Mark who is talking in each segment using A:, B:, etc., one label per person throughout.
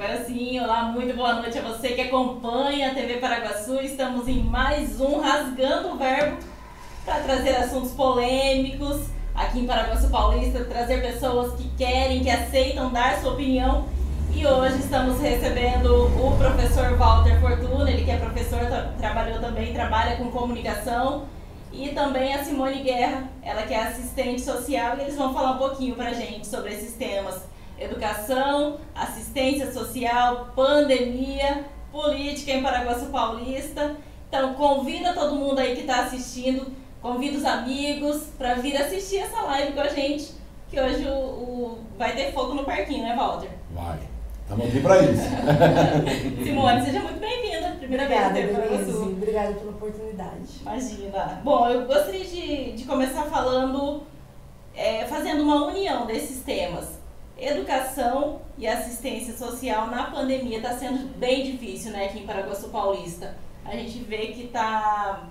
A: Agora sim, olá, muito boa noite a você que acompanha a TV Paraguaçu. Estamos em mais um Rasgando o Verbo para trazer assuntos polêmicos aqui em Paraguaçu Paulista, trazer pessoas que querem, que aceitam dar sua opinião. E hoje estamos recebendo o professor Walter Fortuna, ele que é professor, tra trabalhou também, trabalha com comunicação, e também a Simone Guerra, ela que é assistente social, e eles vão falar um pouquinho para a gente sobre esses temas educação, assistência social, pandemia, política em Paraguaçu Paulista. Então, convida todo mundo aí que está assistindo, convida os amigos para vir assistir essa live com a gente, que hoje o, o vai ter fogo no parquinho, né, Walter?
B: Vai. Estamos aqui para isso.
A: Simone, seja muito bem-vinda. Primeira
C: Obrigada,
A: vez
C: no
A: Paraguaçu.
C: Obrigada pela oportunidade.
A: Imagina. Bom, eu gostaria de, de começar falando, é, fazendo uma união desses temas. Educação e assistência social na pandemia está sendo bem difícil, né, aqui em Paraguaçu Paulista. A gente vê que tá,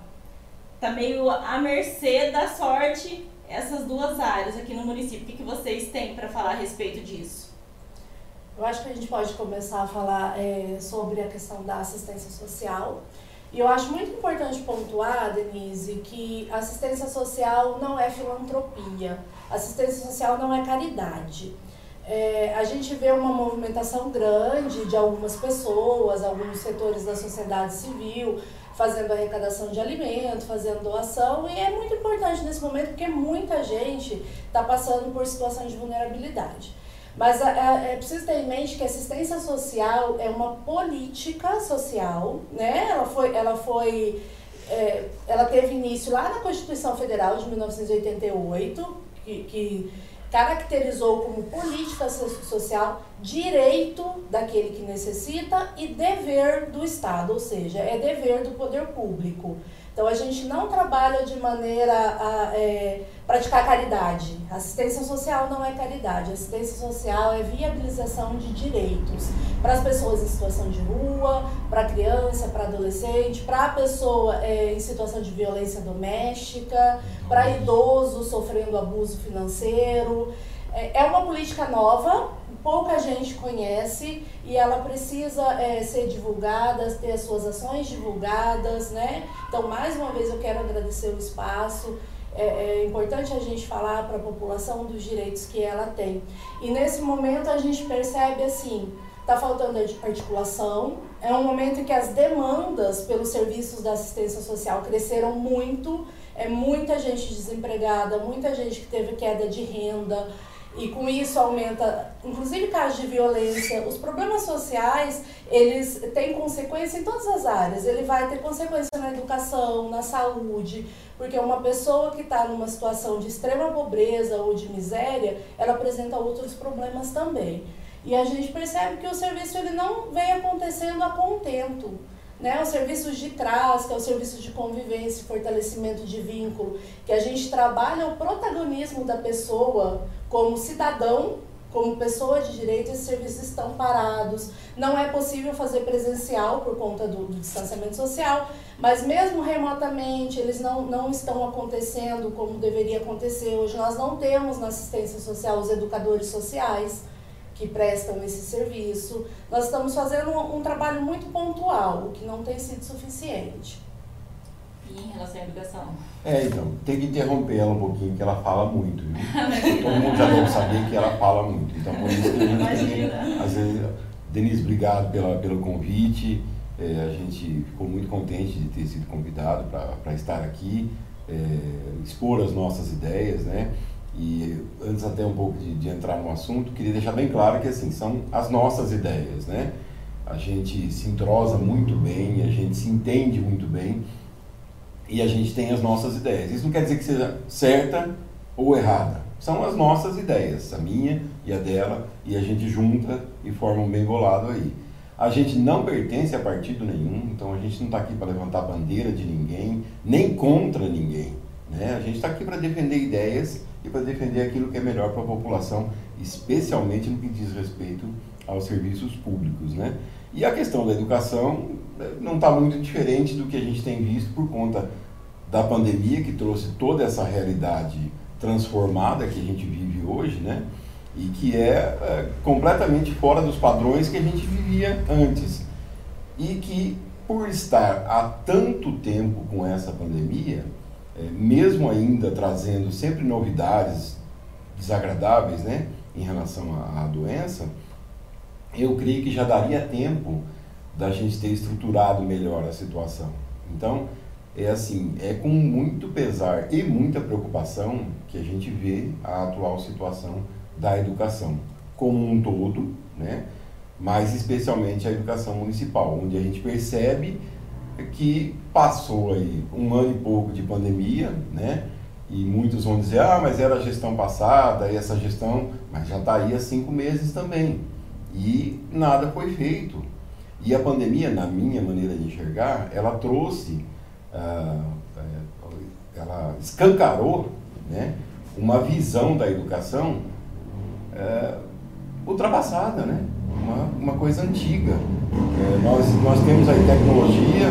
A: tá meio à mercê da sorte essas duas áreas aqui no município. O que, que vocês têm para falar a respeito disso?
C: Eu acho que a gente pode começar a falar é, sobre a questão da assistência social. E eu acho muito importante pontuar, Denise, que assistência social não é filantropia, assistência social não é caridade. É, a gente vê uma movimentação grande de algumas pessoas, alguns setores da sociedade civil, fazendo arrecadação de alimento, fazendo doação, e é muito importante nesse momento porque muita gente está passando por situação de vulnerabilidade. Mas é, é, preciso ter em mente que assistência social é uma política social, né? Ela foi, ela foi, é, ela teve início lá na Constituição Federal de 1988, que, que caracterizou como política social direito daquele que necessita e dever do Estado, ou seja, é dever do poder público. Então a gente não trabalha de maneira a é, praticar caridade. Assistência social não é caridade. Assistência social é viabilização de direitos para as pessoas em situação de rua, para criança, para adolescente, para a pessoa é, em situação de violência doméstica, para idoso sofrendo abuso financeiro. É, é uma política nova, pouca gente conhece e ela precisa é, ser divulgada, ter as suas ações divulgadas, né? Então, mais uma vez, eu quero agradecer o espaço. É, é importante a gente falar para a população dos direitos que ela tem. E nesse momento a gente percebe assim, está faltando articulação. É um momento em que as demandas pelos serviços da assistência social cresceram muito. É muita gente desempregada, muita gente que teve queda de renda, e com isso aumenta, inclusive casos de violência. Os problemas sociais, eles têm consequência em todas as áreas. Ele vai ter consequência na educação, na saúde, porque uma pessoa que está numa situação de extrema pobreza ou de miséria, ela apresenta outros problemas também. E a gente percebe que o serviço ele não vem acontecendo a contento né, os serviços de trás, que é o serviço de convivência, fortalecimento de vínculo, que a gente trabalha o protagonismo da pessoa como cidadão, como pessoa de direito, esses serviços estão parados. Não é possível fazer presencial por conta do, do distanciamento social, mas mesmo remotamente eles não, não estão acontecendo como deveria acontecer. Hoje nós não temos na assistência social os educadores sociais que prestam esse serviço. Nós estamos fazendo um, um trabalho muito pontual, o que não tem sido suficiente.
A: Em relação à educação?
B: É, então, tem que interromper ela um pouquinho, que ela fala muito. Viu? Todo mundo já deve saber que ela fala muito. Então, por isso que a gente tem, às vezes, Denise, obrigado pela, pelo convite. É, a gente ficou muito contente de ter sido convidado para estar aqui, é, expor as nossas ideias, né? E antes até um pouco de, de, entrar no assunto, queria deixar bem claro que assim são as nossas ideias, né? A gente se entrosa muito bem, a gente se entende muito bem e a gente tem as nossas ideias. Isso não quer dizer que seja certa ou errada. São as nossas ideias, a minha e a dela, e a gente junta e forma um bem bolado aí. A gente não pertence a partido nenhum, então a gente não está aqui para levantar bandeira de ninguém, nem contra ninguém. Né? A gente está aqui para defender ideias e para defender aquilo que é melhor para a população, especialmente no que diz respeito aos serviços públicos. Né? E a questão da educação né, não está muito diferente do que a gente tem visto por conta da pandemia, que trouxe toda essa realidade transformada que a gente vive hoje, né? e que é, é completamente fora dos padrões que a gente vivia antes. E que, por estar há tanto tempo com essa pandemia, é, mesmo ainda trazendo sempre novidades desagradáveis né, em relação à, à doença, eu creio que já daria tempo da gente ter estruturado melhor a situação. Então, é assim, é com muito pesar e muita preocupação que a gente vê a atual situação da educação como um todo, né? mas especialmente a educação municipal, onde a gente percebe que passou aí um ano e pouco de pandemia, né? E muitos vão dizer, ah, mas era a gestão passada, e essa gestão, mas já está aí há cinco meses também. E nada foi feito. E a pandemia, na minha maneira de enxergar, ela trouxe, ah, é, ela escancarou né, uma visão da educação é, ultrapassada, né? uma, uma coisa antiga. É, nós, nós temos aí tecnologia,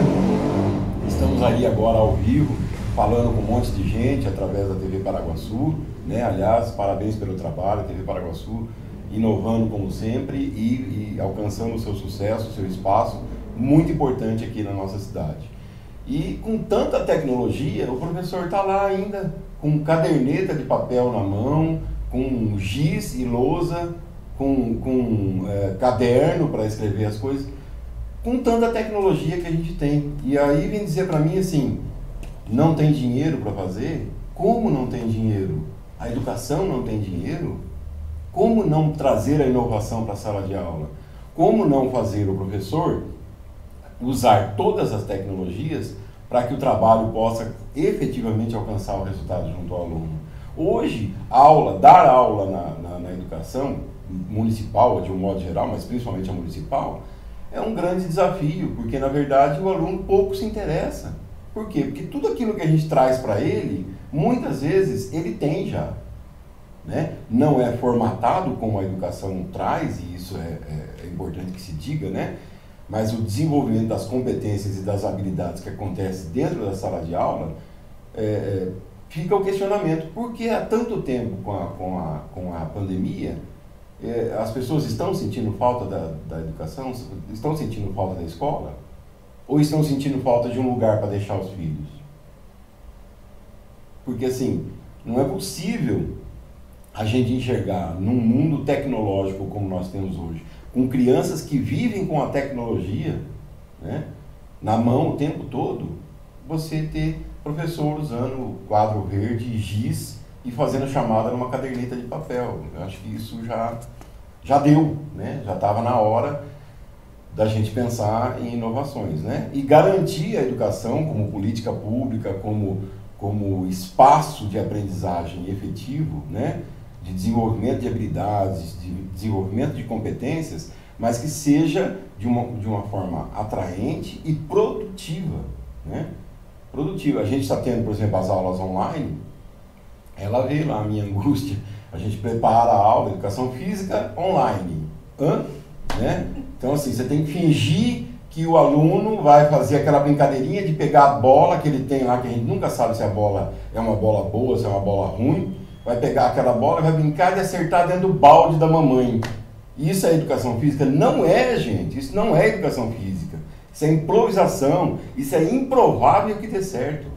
B: estamos aí agora ao vivo, falando com um monte de gente através da TV Paraguaçu, né? aliás, parabéns pelo trabalho, TV Paraguaçu, inovando como sempre e, e alcançando o seu sucesso, o seu espaço, muito importante aqui na nossa cidade. E com tanta tecnologia, o professor está lá ainda com caderneta de papel na mão, com giz e lousa, com, com é, caderno para escrever as coisas, com tanta tecnologia que a gente tem. E aí vem dizer para mim assim, não tem dinheiro para fazer? Como não tem dinheiro? A educação não tem dinheiro? Como não trazer a inovação para a sala de aula? Como não fazer o professor usar todas as tecnologias para que o trabalho possa efetivamente alcançar o resultado junto ao aluno? Hoje, aula, dar aula na, na, na educação municipal, de um modo geral, mas principalmente a municipal, é um grande desafio, porque na verdade o aluno pouco se interessa. Por quê? Porque tudo aquilo que a gente traz para ele, muitas vezes ele tem já. Né? Não é formatado como a educação traz, e isso é, é, é importante que se diga, né? mas o desenvolvimento das competências e das habilidades que acontece dentro da sala de aula, é, é fica o questionamento, por que há tanto tempo com a, com a, com a pandemia é, as pessoas estão sentindo falta da, da educação? Estão sentindo falta da escola? Ou estão sentindo falta de um lugar para deixar os filhos? Porque assim, não é possível a gente enxergar num mundo tecnológico como nós temos hoje, com crianças que vivem com a tecnologia né, na mão o tempo todo, você ter professor usando quadro verde, giz e fazendo chamada numa caderneta de papel. Eu acho que isso já, já deu, né? já estava na hora da gente pensar em inovações. Né? E garantir a educação como política pública, como, como espaço de aprendizagem efetivo, né? De desenvolvimento de habilidades, de desenvolvimento de competências, mas que seja de uma, de uma forma atraente e produtiva. Né? Produtiva. A gente está tendo, por exemplo, as aulas online, ela veio lá a minha angústia. A gente prepara a aula, educação física online. Hã? Né? Então, assim, você tem que fingir que o aluno vai fazer aquela brincadeirinha de pegar a bola que ele tem lá, que a gente nunca sabe se a bola é uma bola boa, se é uma bola ruim. Vai pegar aquela bola, vai brincar de acertar dentro do balde da mamãe. Isso é educação física? Não é, gente. Isso não é educação física. Isso é improvisação. Isso é improvável que dê certo.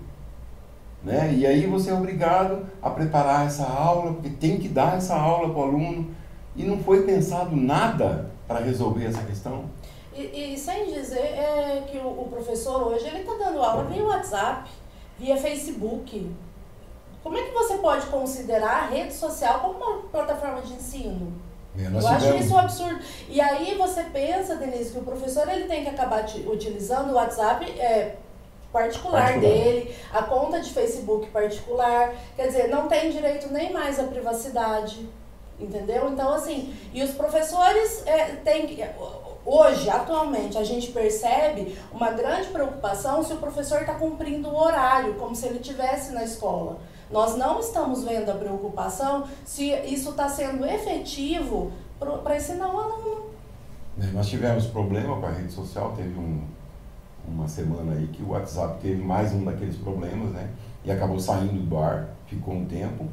B: Né? E aí você é obrigado a preparar essa aula, porque tem que dar essa aula para o aluno, e não foi pensado nada para resolver essa questão.
C: E, e sem dizer é, que o, o, professor hoje ele está dando aula via WhatsApp, via Facebook. Como é que você pode considerar a rede social como uma plataforma de ensino? É, Eu acho tivemos... isso um absurdo. E aí você pensa, Denise, que o professor ele tem que acabar utilizando o WhatsApp é, particular, particular, dele, a conta de Facebook particular. Quer dizer, não tem direito nem mais à privacidade. Entendeu? Então, assim, e os professores é, têm Hoje, atualmente, a gente percebe uma grande preocupação se o professor está cumprindo o horário, como se ele estivesse na escola. Nós não estamos vendo a preocupação se isso está sendo efetivo para ensinar o aluno.
B: É, nós tivemos problema com a rede social, teve um, uma semana aí que o WhatsApp teve mais um daqueles problemas, né? E acabou saindo do ar, ficou um tempo.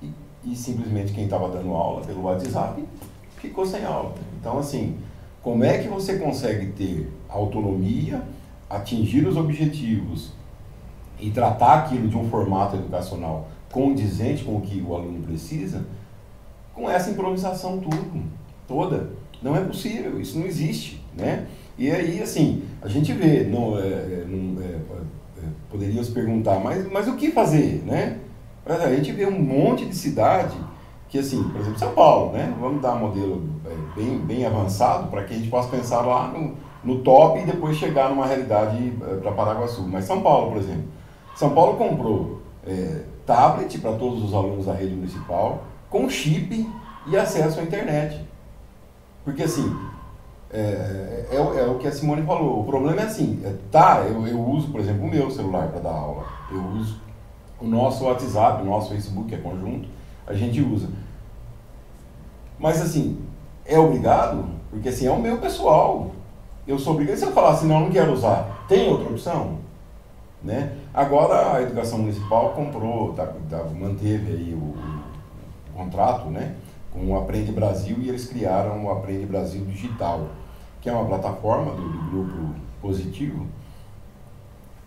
B: E e simplesmente quem estava dando aula pelo WhatsApp ficou sem aula. Então, assim, como é que você consegue ter autonomia, atingir os objetivos e tratar aquilo de um formato educacional condizente com o que o aluno precisa, com essa improvisação tudo, toda? Não é possível, isso não existe, né? E aí, assim, a gente vê, não, é, é não, é, é, poderia se perguntar, mas, mas o que fazer, né? A gente vê um monte de cidade que, assim, por exemplo, São Paulo, né? Vamos dar um modelo é, bem, bem avançado para que a gente possa pensar lá no, no top e depois chegar numa realidade para Paraguaçu. Mas São Paulo, por exemplo. São Paulo comprou é, tablet para todos os alunos da rede municipal, com chip e acesso à internet. Porque, assim, é, é, é, o que a Simone falou. O problema é assim, é, tá, eu, eu uso, por exemplo, o meu celular para dar aula. Eu uso o nosso WhatsApp, o nosso Facebook, é conjunto, a gente usa. Mas assim, é obrigado? Porque assim, é o meu pessoal. Eu sou obrigado. Se eu falar assim, não, não quero usar, tem outra opção? Né? Agora a educação municipal comprou, tá, tá, manteve aí o, o, contrato né, com o Aprende Brasil e eles criaram o Aprende Brasil Digital, que é uma plataforma do, do grupo positivo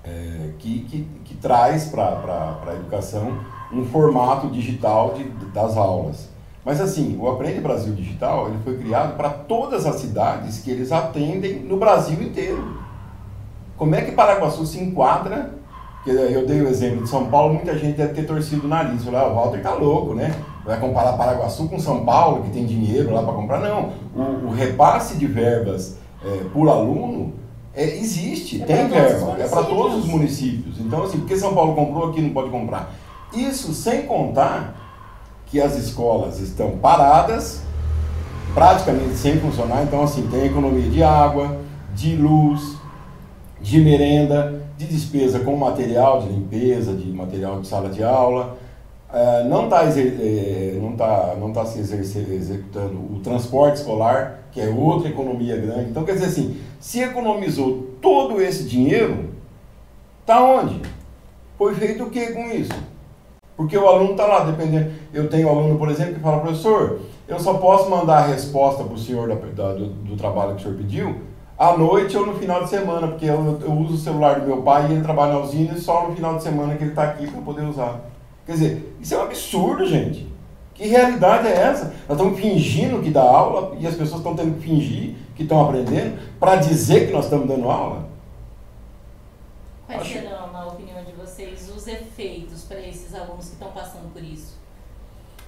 B: é, que, que, que, traz para a educação um formato digital de, das aulas. Mas assim, o Aprende Brasil Digital ele foi criado para todas as cidades que eles atendem no Brasil inteiro. Como é que Paraguaçu se enquadra? Eu dei o exemplo de São Paulo, muita gente deve ter torcido o nariz. Falou, ah, o Walter tá louco, né? Vai comparar Paraguaçu com São Paulo, que tem dinheiro lá para comprar. Não, o, o, repasse de verbas é, por aluno é, existe, é tem verba, é para todos os municípios. Então, assim, porque São Paulo comprou, aqui não pode comprar. Isso sem contar que as escolas estão paradas, praticamente sem funcionar. Então, assim, tem economia de água, de luz, de merenda, de despesa com material de limpeza, de material de sala de aula. É, não está é, não tá, não tá se executando o transporte escolar, que é outra economia grande. Então, quer dizer assim, se economizou todo esse dinheiro, tá onde? Foi feito o que com isso? Porque o aluno está lá, dependendo. Eu tenho aluno, por exemplo, que fala, professor, eu só posso mandar a resposta para o senhor da, da, do, do, trabalho que o senhor pediu à noite ou no final de semana, porque eu, eu uso o celular do meu pai e ele trabalha na usina e só no final de semana que ele está aqui para poder usar. Quer dizer, isso é um absurdo, gente. Que realidade é essa? Nós estamos fingindo que dá aula e as pessoas estão tendo que fingir que estão aprendendo para dizer que nós estamos dando aula?
A: Quais Acho... serão, na opinião de vocês, os efeitos para esses alunos que estão passando por isso?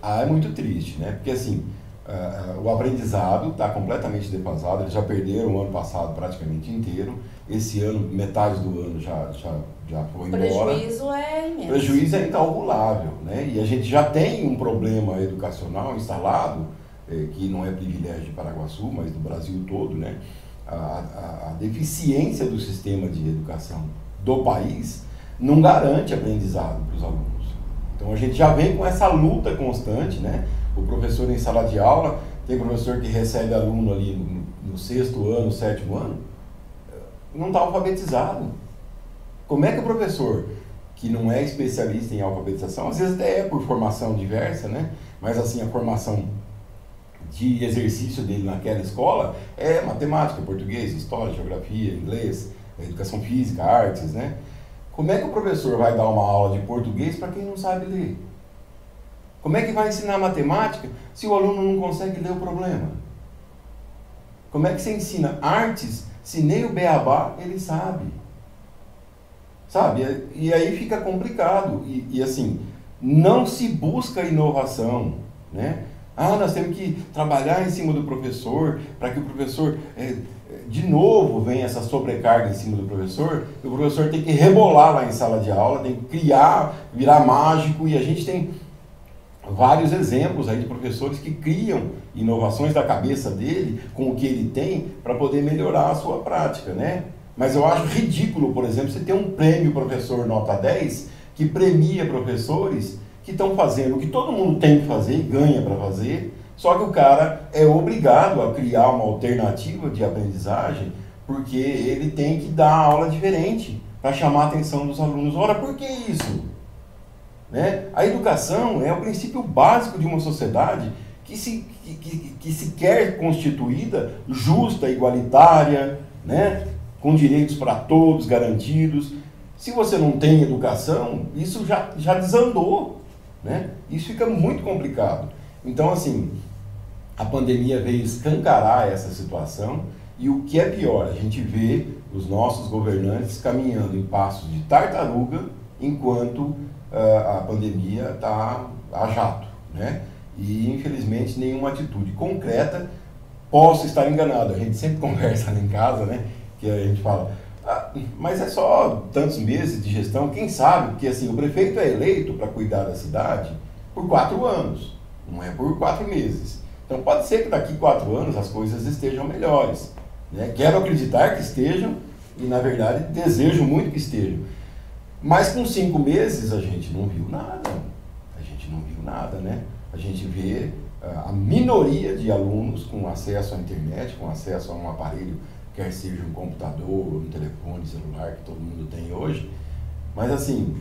B: Ah, é muito triste, né? Porque assim, uh, o aprendizado está completamente defasado, eles já perderam o ano passado praticamente inteiro, esse ano, metade do ano já, já já foi embora.
C: O prejuízo é imenso.
B: O prejuízo é incalculável, né? E a gente já tem um problema educacional instalado, eh, que não é privilégio de Paraguaçu, mas do Brasil todo, né? A, a, a, deficiência do sistema de educação do país não garante aprendizado para os alunos. Então a gente já vem com essa luta constante, né? O professor em sala de aula, tem professor que recebe aluno ali no, no sexto ano, sétimo ano, não está alfabetizado como é que o professor, que não é especialista em alfabetização, às vezes até é por formação diversa, né? Mas assim, a formação de exercício dele naquela escola é matemática, português, história, geografia, inglês, educação física, artes, né? Como é que o professor vai dar uma aula de português para quem não sabe ler? Como é que vai ensinar matemática se o aluno não consegue ler o problema? Como é que você ensina artes se nem o beabá ele sabe? Sabe? E aí fica complicado. E, e assim, não se busca inovação, né? Ah, nós temos que trabalhar em cima do professor para que o professor, é, de novo, venha essa sobrecarga em cima do professor. O professor tem que rebolar lá em sala de aula, tem que criar, virar mágico. E a gente tem vários exemplos aí de professores que criam inovações da cabeça dele com o que ele tem para poder melhorar a sua prática, né? Mas eu acho ridículo, por exemplo, você ter um prêmio professor nota 10 que premia professores que estão fazendo o que todo mundo tem que fazer ganha para fazer, só que o cara é obrigado a criar uma alternativa de aprendizagem porque ele tem que dar aula diferente para chamar a atenção dos alunos. Ora, por que isso? Né? A educação é o princípio básico de uma sociedade que se, que, que, se quer constituída justa, igualitária, né? com direitos para todos garantidos. Se você não tem educação, isso já, já desandou. Né? Isso fica muito complicado. Então, assim, a pandemia veio escancarar essa situação e o que é pior, a gente vê os nossos governantes caminhando em passos de tartaruga enquanto a pandemia está a jato, né? E infelizmente nenhuma atitude concreta. Posso estar enganado, a gente sempre conversa lá em casa, né? Que a gente fala, ah, mas é só tantos meses de gestão, quem sabe? Porque assim, o prefeito é eleito para cuidar da cidade por quatro anos, não é por quatro meses. Então pode ser que daqui quatro anos as coisas estejam melhores. Né? Quero acreditar que estejam e, na verdade, desejo muito que estejam. Mas com cinco meses a gente não viu nada. A gente não viu nada, né? A gente vê ah, a minoria de alunos com acesso à internet, com acesso a um aparelho, quer seja um computador, um telefone celular que todo mundo tem hoje. Mas assim,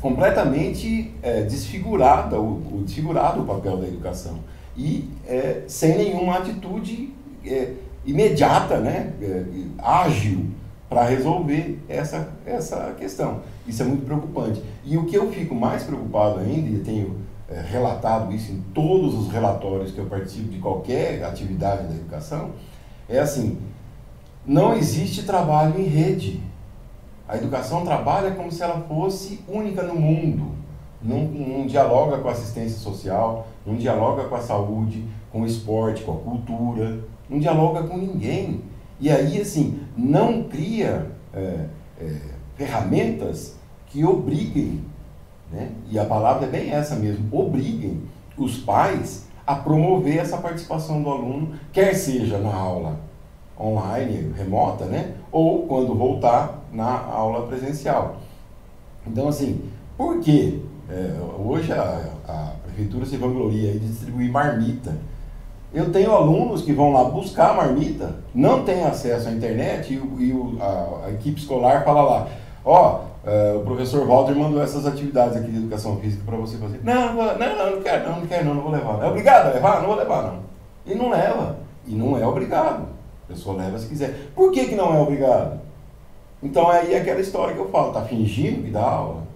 B: completamente é, desfigurada, o, o, desfigurado o papel da educação. E é, sem nenhuma atitude é, imediata, né, é, ágil, para resolver essa, essa questão. Isso é muito preocupante. E o que eu fico mais preocupado ainda, e tenho é, relatado isso em todos os relatórios que eu participo de qualquer atividade da educação, é assim: não existe trabalho em rede. A educação trabalha como se ela fosse única no mundo. Não, não dialoga com a assistência social, não dialoga com a saúde, com o esporte, com a cultura, não dialoga com ninguém. E aí, assim, não cria é, é, ferramentas que obriguem, né? e a palavra é bem essa mesmo, obriguem os pais a promover essa participação do aluno, quer seja na aula online, remota, né? ou quando voltar na aula presencial. Então, assim, por que é, hoje a, a prefeitura se vangloria de distribuir marmita eu tenho alunos que vão lá buscar a marmita, não têm acesso à internet e, e o, a, a, equipe escolar fala lá, ó, oh, uh, o professor Walter mandou essas atividades aqui de educação física para você fazer. Não, não, não, não quero, não, não quero, não, não vou levar. É obrigado a levar? Não vou levar, não. E não leva. E não é obrigado. A pessoa leva se quiser. Por que, que não é obrigado? Então aí é aquela história que eu falo, tá fingindo que dá aula?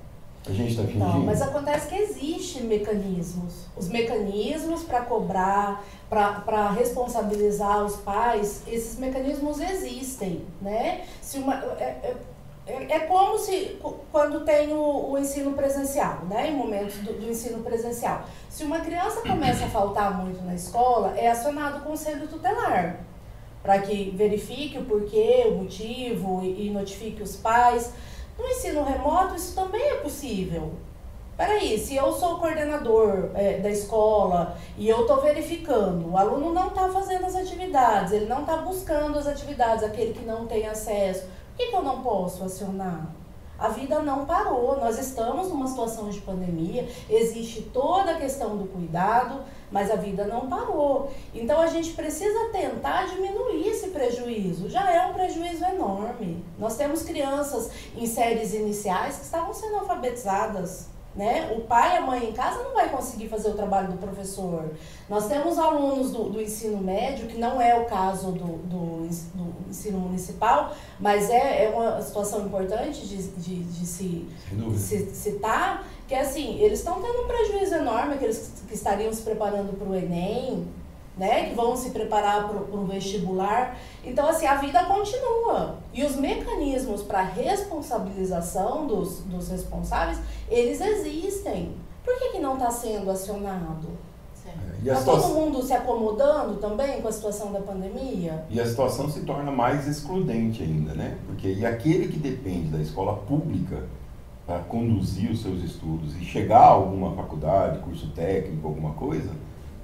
B: A gente está fingindo? Não,
C: mas acontece que existem mecanismos. Os mecanismos para cobrar, para responsabilizar os pais, esses mecanismos existem, né? Se uma, é, é, é como se, quando tem o, o, ensino presencial, né? Em momentos do, do ensino presencial. Se uma criança começa a faltar muito na escola, é acionado o conselho tutelar para que verifique o porquê, o motivo e, e notifique os pais. No ensino remoto, isso também é possível. Peraí, se eu sou coordenador é, da escola e eu estou verificando, o aluno não está fazendo as atividades, ele não está buscando as atividades, aquele que não tem acesso, por que, que eu não posso acionar? A vida não parou, nós estamos numa situação de pandemia, existe toda a questão do cuidado, mas a vida não parou. Então a gente precisa tentar diminuir esse prejuízo. Já é um prejuízo enorme. Nós temos crianças em séries iniciais que estavam sendo alfabetizadas né? O pai e a mãe em casa não vai conseguir fazer o trabalho do professor. Nós temos alunos do, do ensino médio, que não é o caso do, do, do ensino municipal, mas é, é uma situação importante de, de, de se, de se citar, que é assim, eles estão tendo um prejuízo enorme, aqueles que estariam se preparando para o Enem, né, que vão se preparar para o vestibular. Então, assim, a vida continua. E os mecanismos para responsabilização dos, dos responsáveis, eles existem. Por que, que não está sendo acionado? Está situação... todo mundo se acomodando também com a situação da pandemia?
B: E a situação se torna mais excludente ainda, né? Porque e aquele que depende da escola pública para conduzir os seus estudos e chegar a alguma faculdade, curso técnico, alguma coisa,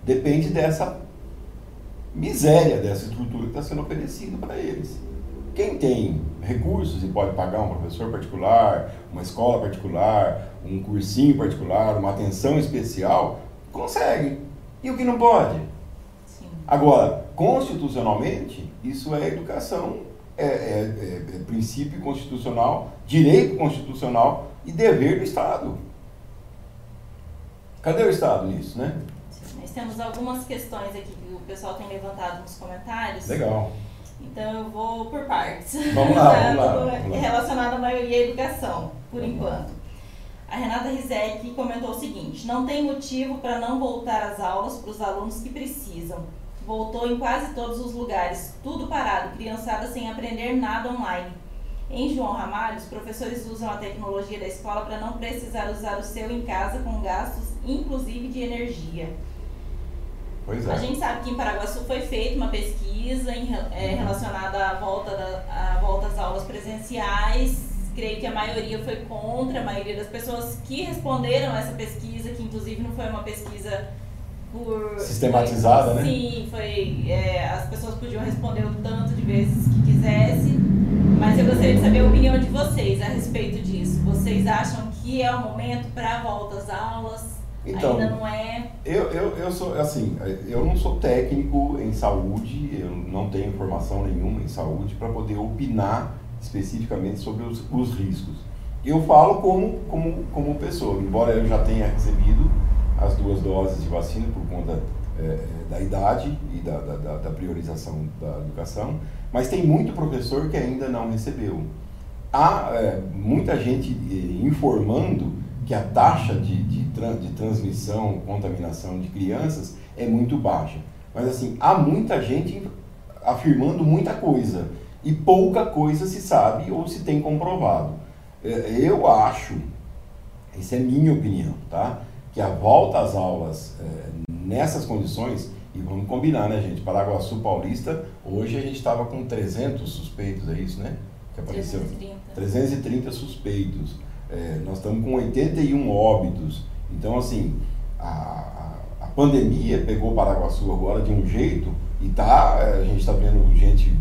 B: depende dessa miséria dessa estrutura que está sendo oferecida para eles. Quem tem recursos e pode pagar um professor particular, uma escola particular, um cursinho particular, uma atenção especial, consegue. E o que não pode? Sim. Agora, constitucionalmente, isso é educação é, é, é, princípio constitucional, direito constitucional e dever do Estado. Cadê o Estado nisso, né?
A: Nós temos algumas questões aqui que o pessoal tem levantado nos comentários.
B: Legal.
A: Então eu vou por partes.
B: Vamos lá, vamos lá, vamos lá.
A: Relacionado à maioria à educação, por vamos enquanto. Lá. A Renata Rizek comentou o seguinte: não tem motivo para não voltar às aulas para os alunos que precisam. Voltou em quase todos os lugares, tudo parado, criançada sem aprender nada online. Em João Ramalho, os professores usam a tecnologia da escola para não precisar usar o seu em casa com gastos, inclusive de energia.
B: Pois é.
A: A gente sabe que em Paraguaçu foi feita uma pesquisa em, é, relacionada à volta, da, à volta às aulas presenciais. Creio que a maioria foi contra, a maioria das pessoas que responderam essa pesquisa, que inclusive não foi uma pesquisa por.
B: Sistematizada,
A: foi,
B: né?
A: Sim, foi. É, as pessoas podiam responder o tanto de vezes que quisesse. Mas eu gostaria de saber a opinião de vocês a respeito disso. Vocês acham que é o momento para a volta às aulas?
B: Então,
A: Ainda não é.
B: Eu, eu, eu sou assim, eu não sou técnico em saúde, eu não tenho informação nenhuma em saúde para poder opinar especificamente sobre os, os riscos. Eu falo como, como, como pessoa, embora eu já tenha recebido as duas doses de vacina por conta é, da idade e da, da, da, priorização da educação, mas tem muito professor que ainda não recebeu. Há é, muita gente é, informando que a taxa de, de, de transmissão, contaminação de crianças é muito baixa. Mas assim, há muita gente afirmando muita coisa e pouca coisa se sabe ou se tem comprovado. É, eu acho, essa é minha opinião, tá? Que a volta às aulas é, nessas condições, e vamos combinar, né, gente? Paraguaçu Paulista, hoje a gente estava com 300 suspeitos, é isso, né?
A: Que apareceu. 330.
B: 330 suspeitos. É, nós estamos com 81 óbitos. Então, assim, a, a, a pandemia pegou Paraguaçu agora de um jeito e tá, é, a gente está vendo gente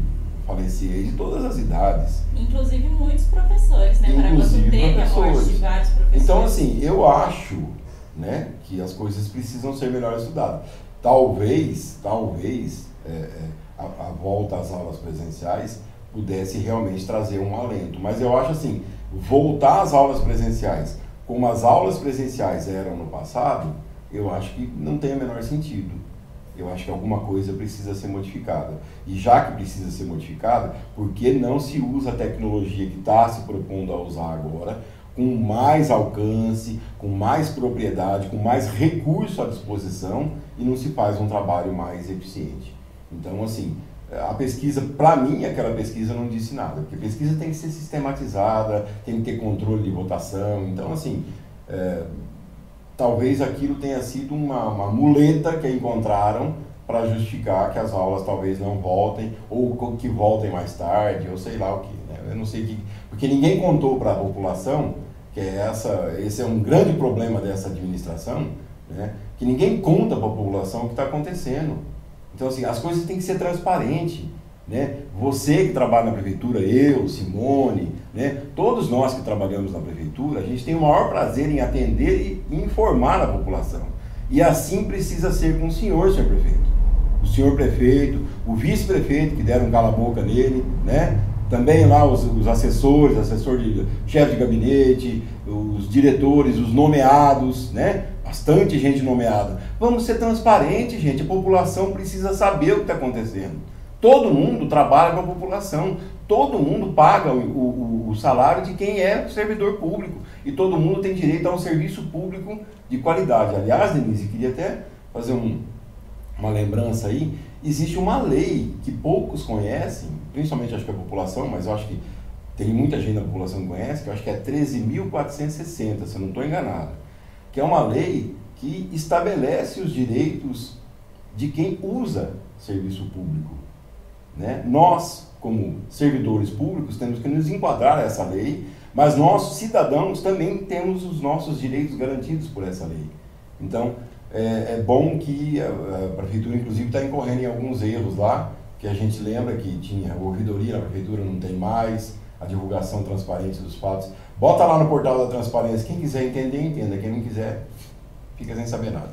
B: falecer de todas as idades.
A: Inclusive muitos professores, né?
B: Inclusive teve professores.
A: de vários professores.
B: Então, assim, eu acho né, que as coisas precisam ser melhor estudadas. Talvez, talvez, é, é a, a volta às aulas presenciais pudesse realmente trazer um alento. Mas eu acho assim, voltar às aulas presenciais como as aulas presenciais eram no passado, eu acho que não tem o menor sentido. Eu acho que alguma coisa precisa ser modificada. E já que precisa ser modificada, por que não se usa a tecnologia que está se propondo a usar agora, com mais alcance, com mais propriedade, com mais recurso à disposição e não se faz um trabalho mais eficiente? Então, assim, a pesquisa, para mim, aquela pesquisa não disse nada, porque pesquisa tem que ser sistematizada, tem que ter controle de votação, então, assim, é, talvez aquilo tenha sido uma, uma muleta que encontraram para justificar que as aulas talvez não voltem, ou que voltem mais tarde, ou sei lá o que, né? eu não sei que, porque ninguém contou para a população, que é essa, esse é um grande problema dessa administração, né? que ninguém conta para a população o que está acontecendo, então, assim, as coisas têm que ser transparentes. Né? Você que trabalha na prefeitura, eu, Simone, né? todos nós que trabalhamos na prefeitura, a gente tem o maior prazer em atender e informar a população. E assim precisa ser com o senhor, senhor prefeito. O senhor prefeito, o vice-prefeito, que deram cala-boca nele, né? também lá os, os assessores, assessor de chefe de gabinete, os diretores, os nomeados, né? bastante gente nomeada. Vamos ser transparentes, gente. A população precisa saber o que está acontecendo. Todo mundo trabalha com a população, todo mundo paga o, o, o, salário de quem é servidor público e todo mundo tem direito a um serviço público de qualidade. Aliás, Denise, queria até fazer um, uma lembrança aí. Existe uma lei que poucos conhecem, principalmente acho que a população, mas eu acho que tem muita gente na população que conhece, que eu acho que é 13.460, se eu não estou enganado que é uma lei que estabelece os direitos de quem usa serviço público. Né? Nós, como servidores públicos, temos que nos enquadrar essa lei, mas nós, cidadãos, também temos os nossos direitos garantidos por essa lei. Então, é, é bom que a, a prefeitura, inclusive, está incorrendo em alguns erros lá, que a gente lembra que tinha ouvidoria na prefeitura, não tem mais, a divulgação transparente dos fatos. Bota lá no portal da transparência. Quem quiser entender, entenda. Quem não quiser, fica sem saber nada.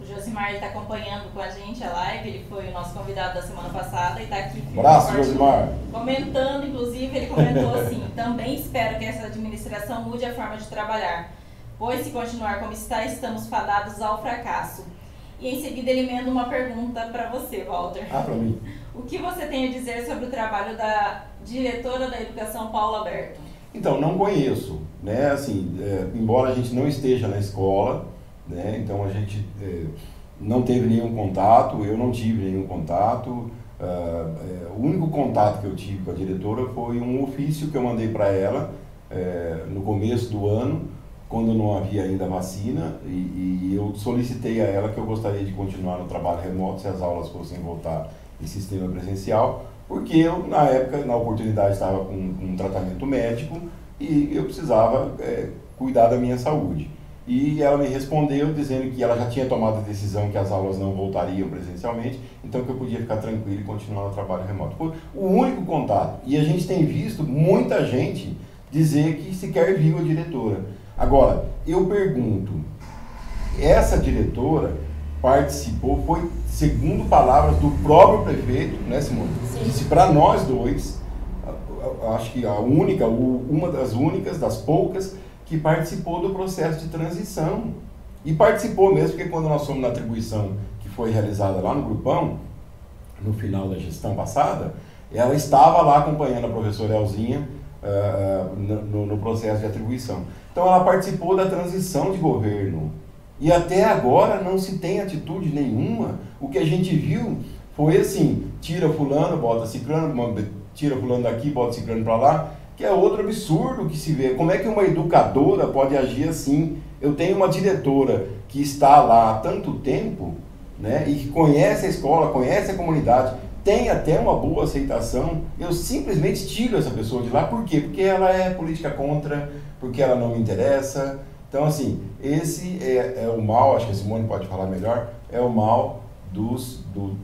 A: O Josimar está acompanhando com a gente a live, ele foi o nosso convidado da semana passada e está aqui.
B: Abraço, Josimar.
A: Comentando, inclusive, ele comentou assim: também espero que essa administração mude a forma de trabalhar, pois se continuar como está, estamos fadados ao fracasso. E em seguida ele emenda uma pergunta para você, Walter.
B: Ah, para mim.
A: O que você tem a dizer sobre o trabalho da diretora da Educação, Paula Alberto?
B: Então, não conheço, né? Assim, é, embora a gente não esteja na escola, né? Então a gente é, não teve nenhum contato, eu não tive nenhum contato. Uh, é, o único contato que eu tive com a diretora foi um ofício que eu mandei para ela é, no começo do ano, quando não havia ainda vacina, e, e, eu solicitei a ela que eu gostaria de continuar no trabalho remoto se as aulas fossem voltar em sistema presencial, porque eu, na época, na oportunidade, estava com, com um tratamento médico e eu precisava é, cuidar da minha saúde. E ela me respondeu dizendo que ela já tinha tomado a decisão que as aulas não voltariam presencialmente, então que eu podia ficar tranquilo e continuar no trabalho remoto. Foi o único contato. E a gente tem visto muita gente dizer que sequer viu a diretora. Agora, eu pergunto, essa diretora participou, foi, segundo palavras do próprio prefeito, né, Simone? Sim. Disse para nós dois, acho que a única, uma das únicas, das poucas, que participou do processo de transição. E participou mesmo, porque quando nós fomos na atribuição que foi realizada lá no Grupão, no final da gestão passada, ela estava lá acompanhando a professora Elzinha uh, no, no processo de atribuição. Então ela participou da transição de governo. E até agora não se tem atitude nenhuma. O que a gente viu foi assim: tira fulano, bota ciclano, tira fulano daqui, bota ciclano para lá, que é outro absurdo que se vê. Como é que uma educadora pode agir assim? Eu tenho uma diretora que está lá há tanto tempo, né, e que conhece a escola, conhece a comunidade, tem até uma boa aceitação, eu simplesmente tiro essa pessoa de lá. Por quê? Porque ela é política contra, porque ela não me interessa. Então, assim, esse é, é o mal, acho que a Simone pode falar melhor, é o mal dos, do,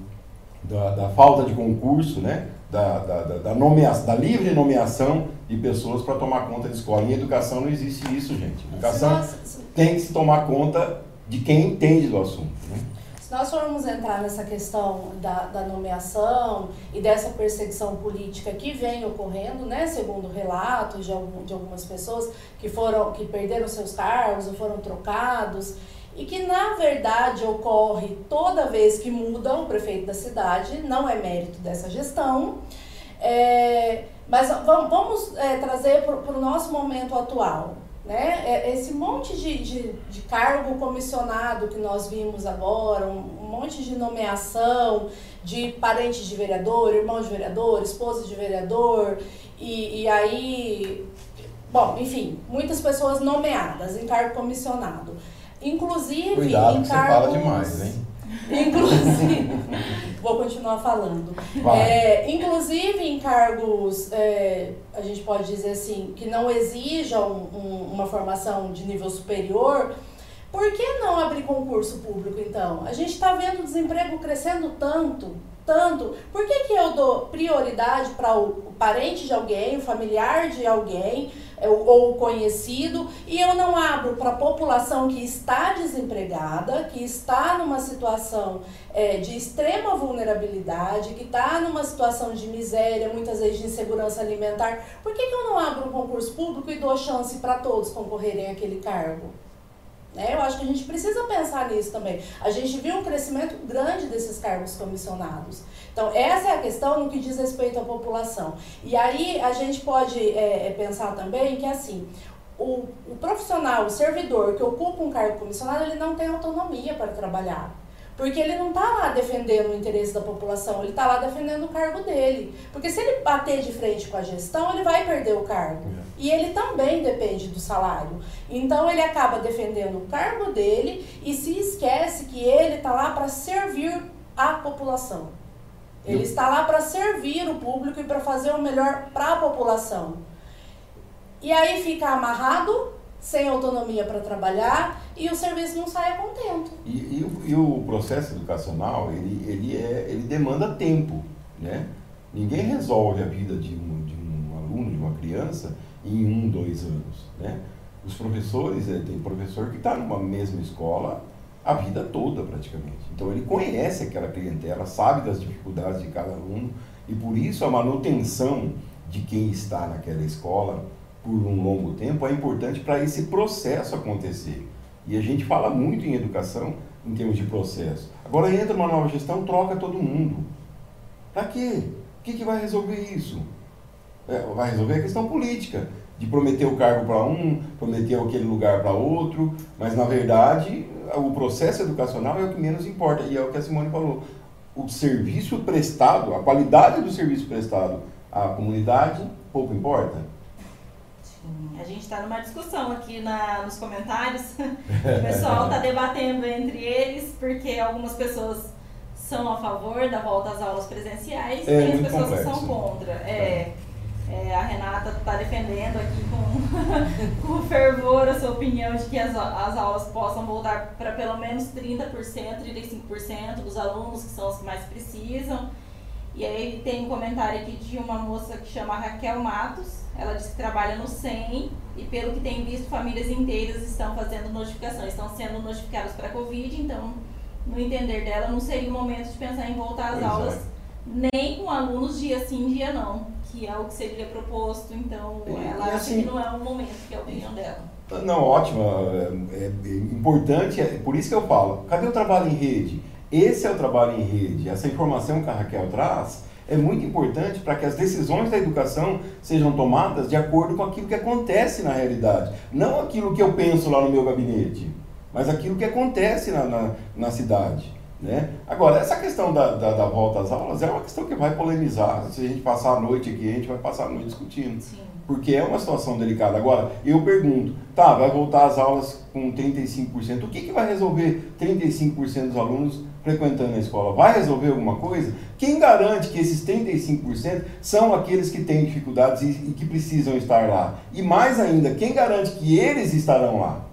B: da, da falta de concurso, né? da, da, da, nomeação, da livre nomeação de pessoas para tomar conta de escola. Em educação não existe isso, gente. Educação tem que se tomar conta de quem entende do assunto.
C: Se nós formos entrar nessa questão da, da nomeação e dessa perseguição política que vem ocorrendo, né, segundo relatos de, algum, de algumas pessoas que foram que perderam seus cargos ou foram trocados e que na verdade ocorre toda vez que muda o prefeito da cidade, não é mérito dessa gestão. É, mas vamos é, trazer para o nosso momento atual. Né? É, esse monte de, de, de, cargo comissionado que nós vimos agora, um, um monte de nomeação de parentes de vereador, irmão de vereador, esposa de vereador, e, e aí, bom, enfim, muitas pessoas nomeadas em cargo comissionado. Inclusive,
B: Cuidado em cargos... você fala demais, hein?
C: Inclusive, vou continuar falando. É, inclusive em cargos, é, a gente pode dizer assim, que não exijam um, uma formação de nível superior, por que não abrir concurso público então? A gente está vendo o desemprego crescendo tanto, tanto. Por que, que eu dou prioridade para o parente de alguém, o familiar de alguém? Ou conhecido, e eu não abro para a população que está desempregada, que está numa situação é, de extrema vulnerabilidade, que está numa situação de miséria, muitas vezes de insegurança alimentar. Por que, que eu não abro um concurso público e dou chance para todos concorrerem àquele cargo? Né? Eu acho que a gente precisa pensar nisso também. A gente viu um crescimento grande desses cargos comissionados. Então, essa é a questão no que diz respeito à população. E aí a gente pode é, é, pensar também que, assim, o, o profissional, o servidor que ocupa um cargo comissionado, ele não tem autonomia para trabalhar. Porque ele não está lá defendendo o interesse da população, ele está lá defendendo o cargo dele. Porque se ele bater de frente com a gestão, ele vai perder o cargo. E ele também depende do salário. Então ele acaba defendendo o cargo dele e se esquece que ele está lá para servir a população. Ele está lá para servir o público e para fazer o melhor para a população. E aí fica amarrado sem autonomia para trabalhar e o serviço não sai contento.
B: E, e, e, o, processo educacional, ele, ele, é, ele demanda tempo, né? Ninguém resolve a vida de um, de um aluno, de uma criança, em um, dois anos, né? Os professores, é, tem professor que está numa mesma escola a vida toda praticamente. Então ele conhece aquela clientela, sabe das dificuldades de cada aluno e por isso a manutenção de quem está naquela escola por um longo tempo é importante para esse processo acontecer. E a gente fala muito em educação em termos de processo. Agora entra uma nova gestão, troca todo mundo. Para quê? O que, que vai resolver isso? É, vai resolver a questão política, de prometer o cargo para um, prometer aquele lugar para outro, mas na verdade o processo educacional é o que menos importa, e é o que a Simone falou. O serviço prestado, a qualidade do serviço prestado à comunidade, pouco importa.
A: Sim, a gente está numa discussão aqui na, nos comentários. o pessoal está debatendo entre eles, porque algumas pessoas são a favor da volta às aulas presenciais é, e as pessoas complexo. que são contra. É. é. É, a Renata está defendendo aqui com, com fervor a sua opinião de que as, as aulas possam voltar para pelo menos 30%, 35% dos alunos, que são os que mais precisam. E aí tem um comentário aqui de uma moça que chama Raquel Matos. Ela diz que trabalha no SEM e pelo que tem visto, famílias inteiras estão fazendo notificação, estão sendo notificadas para a Covid, então, no entender dela, não seria o momento de pensar em voltar às pois é. aulas, é. nem com alunos dia sim, dia não que é o que seria proposto, então ela acha assim, que não é o momento, que é a opinião dela.
B: Não, ótimo, é, é, importante, é por isso que eu falo, cadê o trabalho em rede? Esse é o trabalho em rede, essa informação que a Raquel traz é muito importante para que as decisões da educação sejam tomadas de acordo com aquilo que acontece na realidade, não aquilo que eu penso lá no meu gabinete, mas aquilo que acontece na, na, na cidade. Né? Agora, essa questão da, da, da, volta às aulas é uma questão que vai polemizar. Se a gente passar a noite aqui, a gente vai passar a noite discutindo. Sim. Porque é uma situação delicada. Agora, eu pergunto, tá, vai voltar às aulas com 35%. O que, que vai resolver 35% dos alunos frequentando a escola? Vai resolver alguma coisa? Quem garante que esses 35% são aqueles que têm dificuldades e, e que precisam estar lá? E mais ainda, quem garante que eles estarão lá?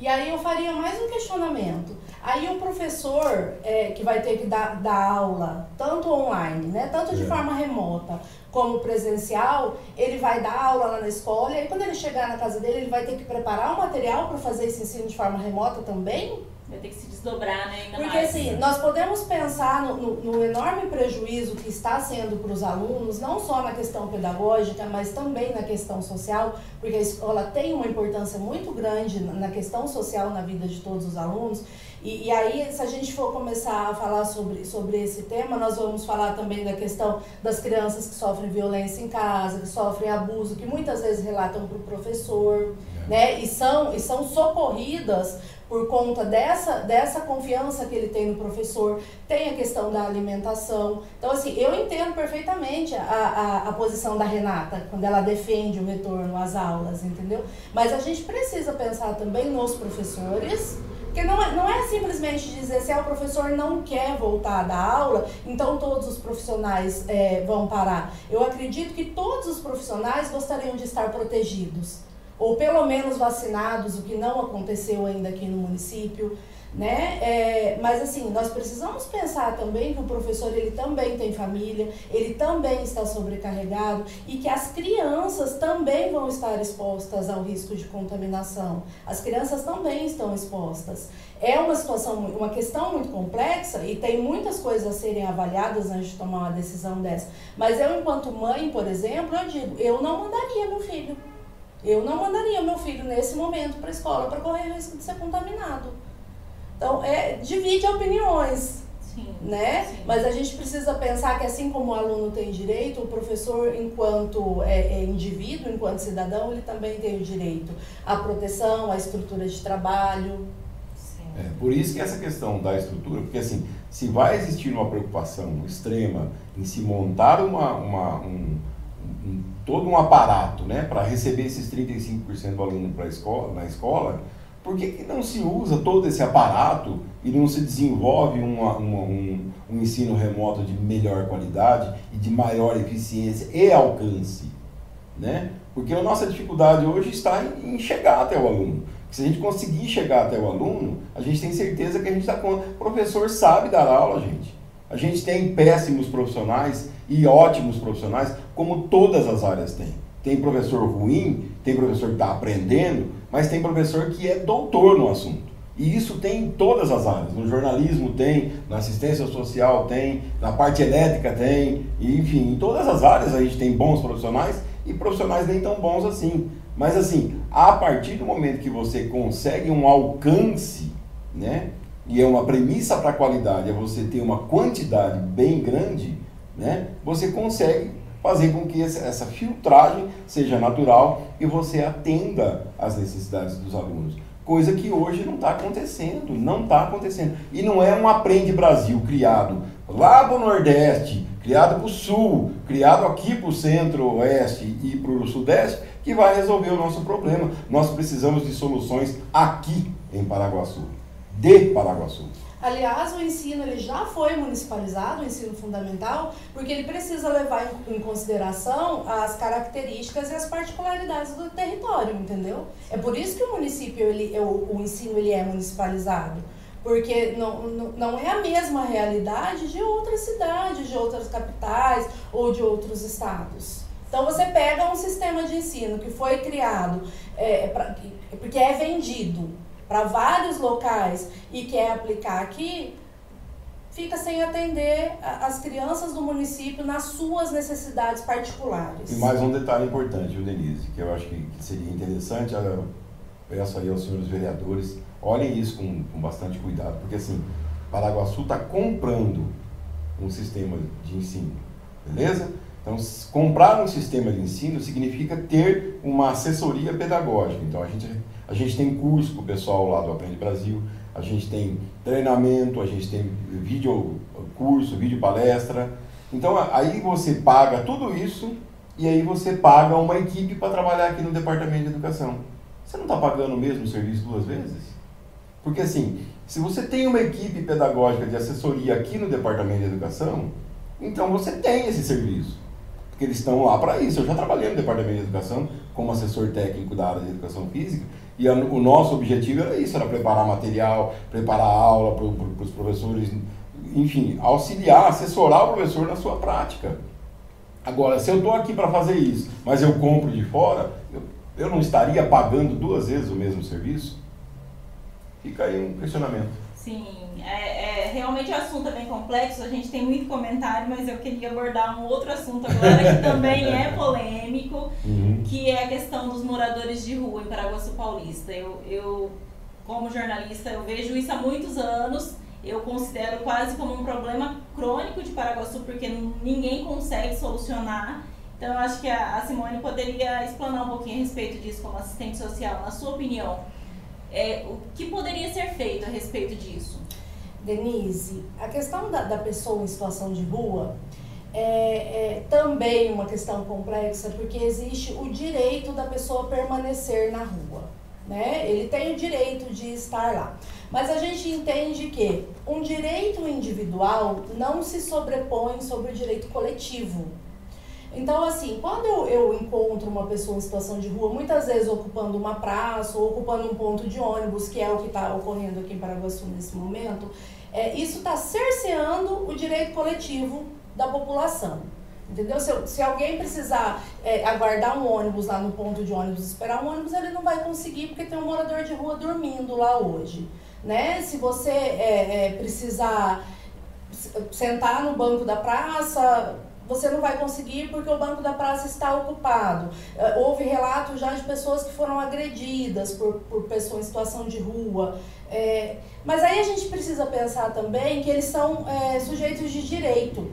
C: E aí eu faria mais um questionamento. Aí o professor é, que vai ter que dar, dar aula, tanto online, né, tanto de é. forma remota como presencial, ele vai dar aula lá na escola e aí quando ele chegar na casa dele, ele vai ter que preparar o material para fazer esse ensino de forma remota também?
A: Vai ter que se desdobrar, né?
C: Ainda Porque mais. assim, nós podemos pensar no, no, no enorme prejuízo que está sendo para os alunos, não só na questão pedagógica, mas também na questão social, porque a escola tem uma importância muito grande na questão social na vida de todos os alunos. E, e, aí, se a gente for começar a falar sobre, sobre esse tema, nós vamos falar também da questão das crianças que sofrem violência em casa, que sofrem abuso, que muitas vezes relatam para o professor, é. né? E são, e são socorridas por conta dessa, dessa confiança que ele tem no professor, tem a questão da alimentação. Então, assim, eu entendo perfeitamente a, a, a posição da Renata, quando ela defende o retorno às aulas, entendeu? Mas a gente precisa pensar também nos professores porque não é, não é simplesmente dizer se é o professor não quer voltar a dar aula, então todos os profissionais é, vão parar. Eu acredito que todos os profissionais gostariam de estar protegidos, ou pelo menos vacinados, o que não aconteceu ainda aqui no município né? É, mas assim, nós precisamos pensar também que o professor ele também tem família, ele também está sobrecarregado e que as crianças também vão estar expostas ao risco de contaminação. As crianças também estão expostas. É uma situação, uma questão muito complexa e tem muitas coisas a serem avaliadas antes de tomar uma decisão dessa. Mas eu, enquanto mãe, por exemplo, eu digo, eu não mandaria meu filho. Eu não mandaria meu filho nesse momento para a escola para correr o risco de ser contaminado. Então, é, divide opiniões. Sim, né? Sim. Mas a gente precisa pensar que assim como o aluno tem direito, o professor, enquanto é, é indivíduo, enquanto cidadão, ele também tem o direito à proteção, à estrutura de trabalho.
B: É, por isso que essa questão da estrutura, porque assim, se vai existir uma preocupação extrema em se montar uma, uma um, um, todo um aparato né, para receber esses 35% do aluno pra escola, na escola, por que, que não se usa todo esse aparato e não se desenvolve uma, uma, um, um ensino remoto de melhor qualidade e de maior eficiência e alcance? Né? Porque a nossa dificuldade hoje está em, chegar até o aluno. Se a gente conseguir chegar até o aluno, a gente tem certeza que a gente está com. O professor sabe dar aula, gente. A gente tem péssimos profissionais e ótimos profissionais, como todas as áreas têm. Tem professor ruim, tem professor que está aprendendo, mas tem professor que é doutor no assunto. E isso tem em todas as áreas. No jornalismo tem, na assistência social tem, na parte elétrica tem, enfim, em todas as áreas a gente tem bons profissionais e profissionais nem tão bons assim. Mas assim, a partir do momento que você consegue um alcance, né? E é uma premissa para a qualidade, é você ter uma quantidade bem grande, né? Você consegue fazer com que essa filtragem seja natural e você atenda às necessidades dos alunos. Coisa que hoje não está acontecendo, não está acontecendo. E não é um Aprende Brasil criado lá para o Nordeste, criado para o Sul, criado aqui para o Centro-Oeste e para o Sudeste, que vai resolver o nosso problema. Nós precisamos de soluções aqui em Paraguaçu, de Paraguaçu.
C: Aliás, o ensino ele já foi municipalizado, o ensino fundamental, porque ele precisa levar em consideração as características e as particularidades do território, entendeu? É por isso que o município, ele, o, o ensino ele é municipalizado, porque não, não, não é a mesma realidade de outras cidades, de outras capitais ou de outros estados. Então você pega um sistema de ensino que foi criado, é, pra, porque é vendido para vários locais e quer aplicar aqui, fica sem atender as crianças do município nas suas necessidades particulares.
B: E mais um detalhe importante, o Denise, que eu acho que, que seria interessante, eu peço aí aos senhores vereadores, olhem isso com, com bastante cuidado, porque assim, Paraguaçu está comprando um sistema de ensino, beleza? Então, comprar um sistema de ensino significa ter uma assessoria pedagógica. Então, a gente a gente tem curso com o pessoal lá do Aprende Brasil, a gente tem treinamento, a gente tem vídeo curso, vídeo palestra. Então aí você paga tudo isso e aí você paga uma equipe para trabalhar aqui no departamento de educação. Você não está pagando o mesmo serviço duas vezes? Porque assim, se você tem uma equipe pedagógica de assessoria aqui no departamento de educação, então você tem esse serviço. Porque eles estão lá para isso. Eu já trabalhei no departamento de educação como assessor técnico da área de educação física e a, o nosso objetivo era isso, era preparar material, preparar aula para pro, os professores, enfim, auxiliar, assessorar o professor na sua prática. Agora, se eu estou aqui para fazer isso, mas eu compro de fora, eu, eu não estaria pagando duas vezes o mesmo serviço? Fica aí um questionamento.
A: Sim, é, é, realmente o assunto é bem complexo, a gente tem muito comentário, mas eu queria abordar um outro assunto agora que também é polêmico, uhum. que é a questão dos moradores de rua em Paraguaçu Paulista. Eu, eu, como jornalista, eu vejo isso há muitos anos, eu considero quase como um problema crônico de Paraguaçu, porque ninguém consegue solucionar. Então, eu acho que a, a Simone poderia explanar um pouquinho a respeito disso como assistente social, na sua opinião. É, o que poderia ser feito a respeito disso?
C: Denise, a questão da, da pessoa em situação de rua é, é, também uma questão complexa, porque existe o direito da pessoa permanecer na rua. Né? Ele tem o direito de estar lá. Mas a gente entende que um direito individual não se sobrepõe sobre o direito coletivo. Então, assim, quando eu, encontro uma pessoa em situação de rua, muitas vezes ocupando uma praça ou ocupando um ponto de ônibus, que é o que está ocorrendo aqui em Paraguaçu nesse momento, é, isso está cerceando o direito coletivo da população. Entendeu? Se, se alguém precisar é, aguardar um ônibus lá no ponto de ônibus, esperar um ônibus, ele não vai conseguir porque tem um morador de rua dormindo lá hoje. Né? Se você é, é, precisar sentar no banco da praça, você não vai conseguir porque o banco da praça está ocupado. É, houve relatos já de pessoas que foram agredidas por, por pessoas em situação de rua. É, mas aí a gente precisa pensar também que eles são é, sujeitos de direito.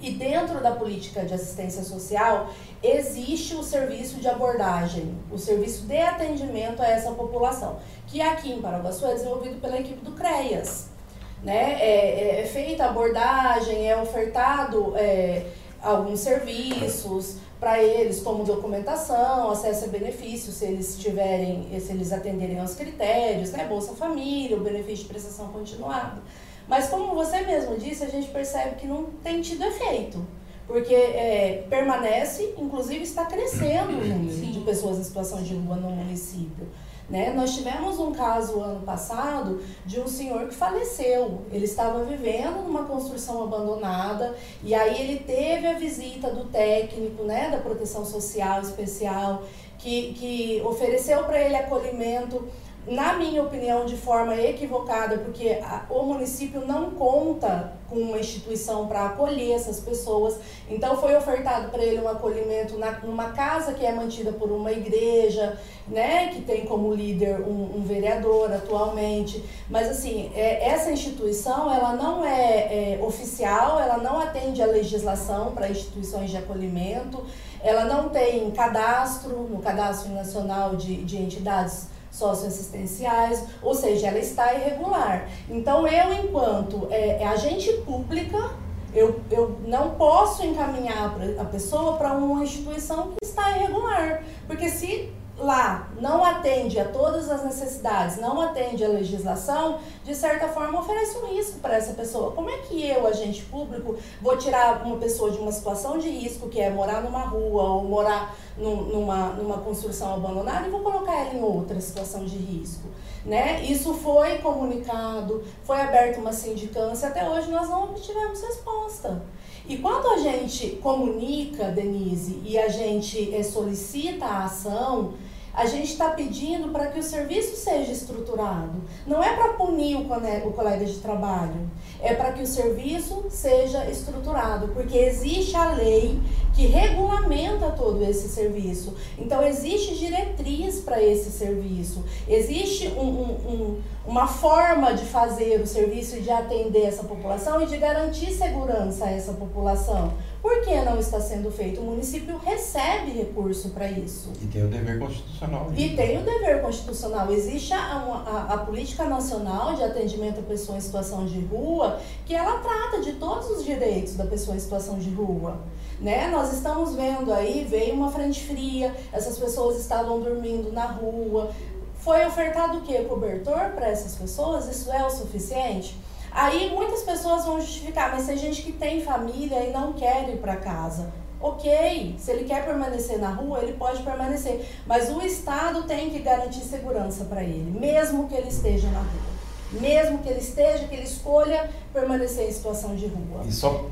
C: E dentro da política de assistência social existe o serviço de abordagem, o serviço de atendimento a essa população, que aqui em Paraguaçu é desenvolvido pela equipe do CREAS né? É, é, é feita a abordagem, é ofertado é, alguns serviços para eles, como documentação, acesso a benefícios, se eles tiverem, se eles atenderem aos critérios, né? Bolsa Família, o benefício de prestação continuada. Mas como você mesmo disse, a gente percebe que não tem tido efeito. Porque é, permanece, inclusive está crescendo o número de pessoas em situação de rua no município. Né? Nós tivemos um caso ano passado de um senhor que faleceu. Ele estava vivendo numa construção abandonada e aí ele teve a visita do técnico né, da proteção social especial que, que ofereceu para ele acolhimento na minha opinião, de forma equivocada, porque a, o município não conta com uma instituição para acolher essas pessoas. Então foi ofertado para ele um acolhimento na, numa casa que é mantida por uma igreja, né, que tem como líder um, um vereador atualmente. Mas assim, é, essa instituição ela não é, é oficial, ela não atende à legislação para instituições de acolhimento, ela não tem cadastro no Cadastro Nacional de, de Entidades socioassistenciais, ou seja, ela está irregular. Então, eu, enquanto é, é agente pública, eu, eu não posso encaminhar a pessoa para uma instituição que está irregular. Porque se lá não atende a todas as necessidades, não atende a legislação, de certa forma oferece um risco para essa pessoa. Como é que eu, agente público, vou tirar uma pessoa de uma situação de risco, que é morar numa rua ou morar num, numa, numa construção abandonada, e vou colocar ela em outra situação de risco? Né? Isso foi comunicado, foi aberta uma sindicância, até hoje nós não obtivemos resposta. E quando a gente comunica, Denise, e a gente é, solicita a ação, a gente está pedindo para que o serviço seja estruturado. Não é para punir o colega de trabalho, é para que o serviço seja estruturado, porque existe a lei que regulamenta todo esse serviço. Então, existe diretriz para esse serviço, existe um, um, um, uma forma de fazer o serviço e de atender essa população e de garantir segurança a essa população. Por que não está sendo feito? O município recebe recurso para isso.
B: E tem o dever constitucional.
C: E tem o dever constitucional. Existe a, a, a, Política Nacional de Atendimento à Pessoa em Situação de Rua, que ela trata de todos os direitos da pessoa em situação de rua. Né? Nós estamos vendo aí, veio uma frente fria, essas pessoas estavam dormindo na rua. Foi ofertado o que? Cobertor para essas pessoas? Isso é o suficiente? Aí muitas pessoas vão justificar, mas tem gente que tem família e não quer ir para casa. Ok, se ele quer permanecer na rua, ele pode permanecer. Mas o Estado tem que garantir segurança para ele, mesmo que ele esteja na rua. Mesmo que ele esteja, que ele escolha permanecer em situação de rua.
B: E só,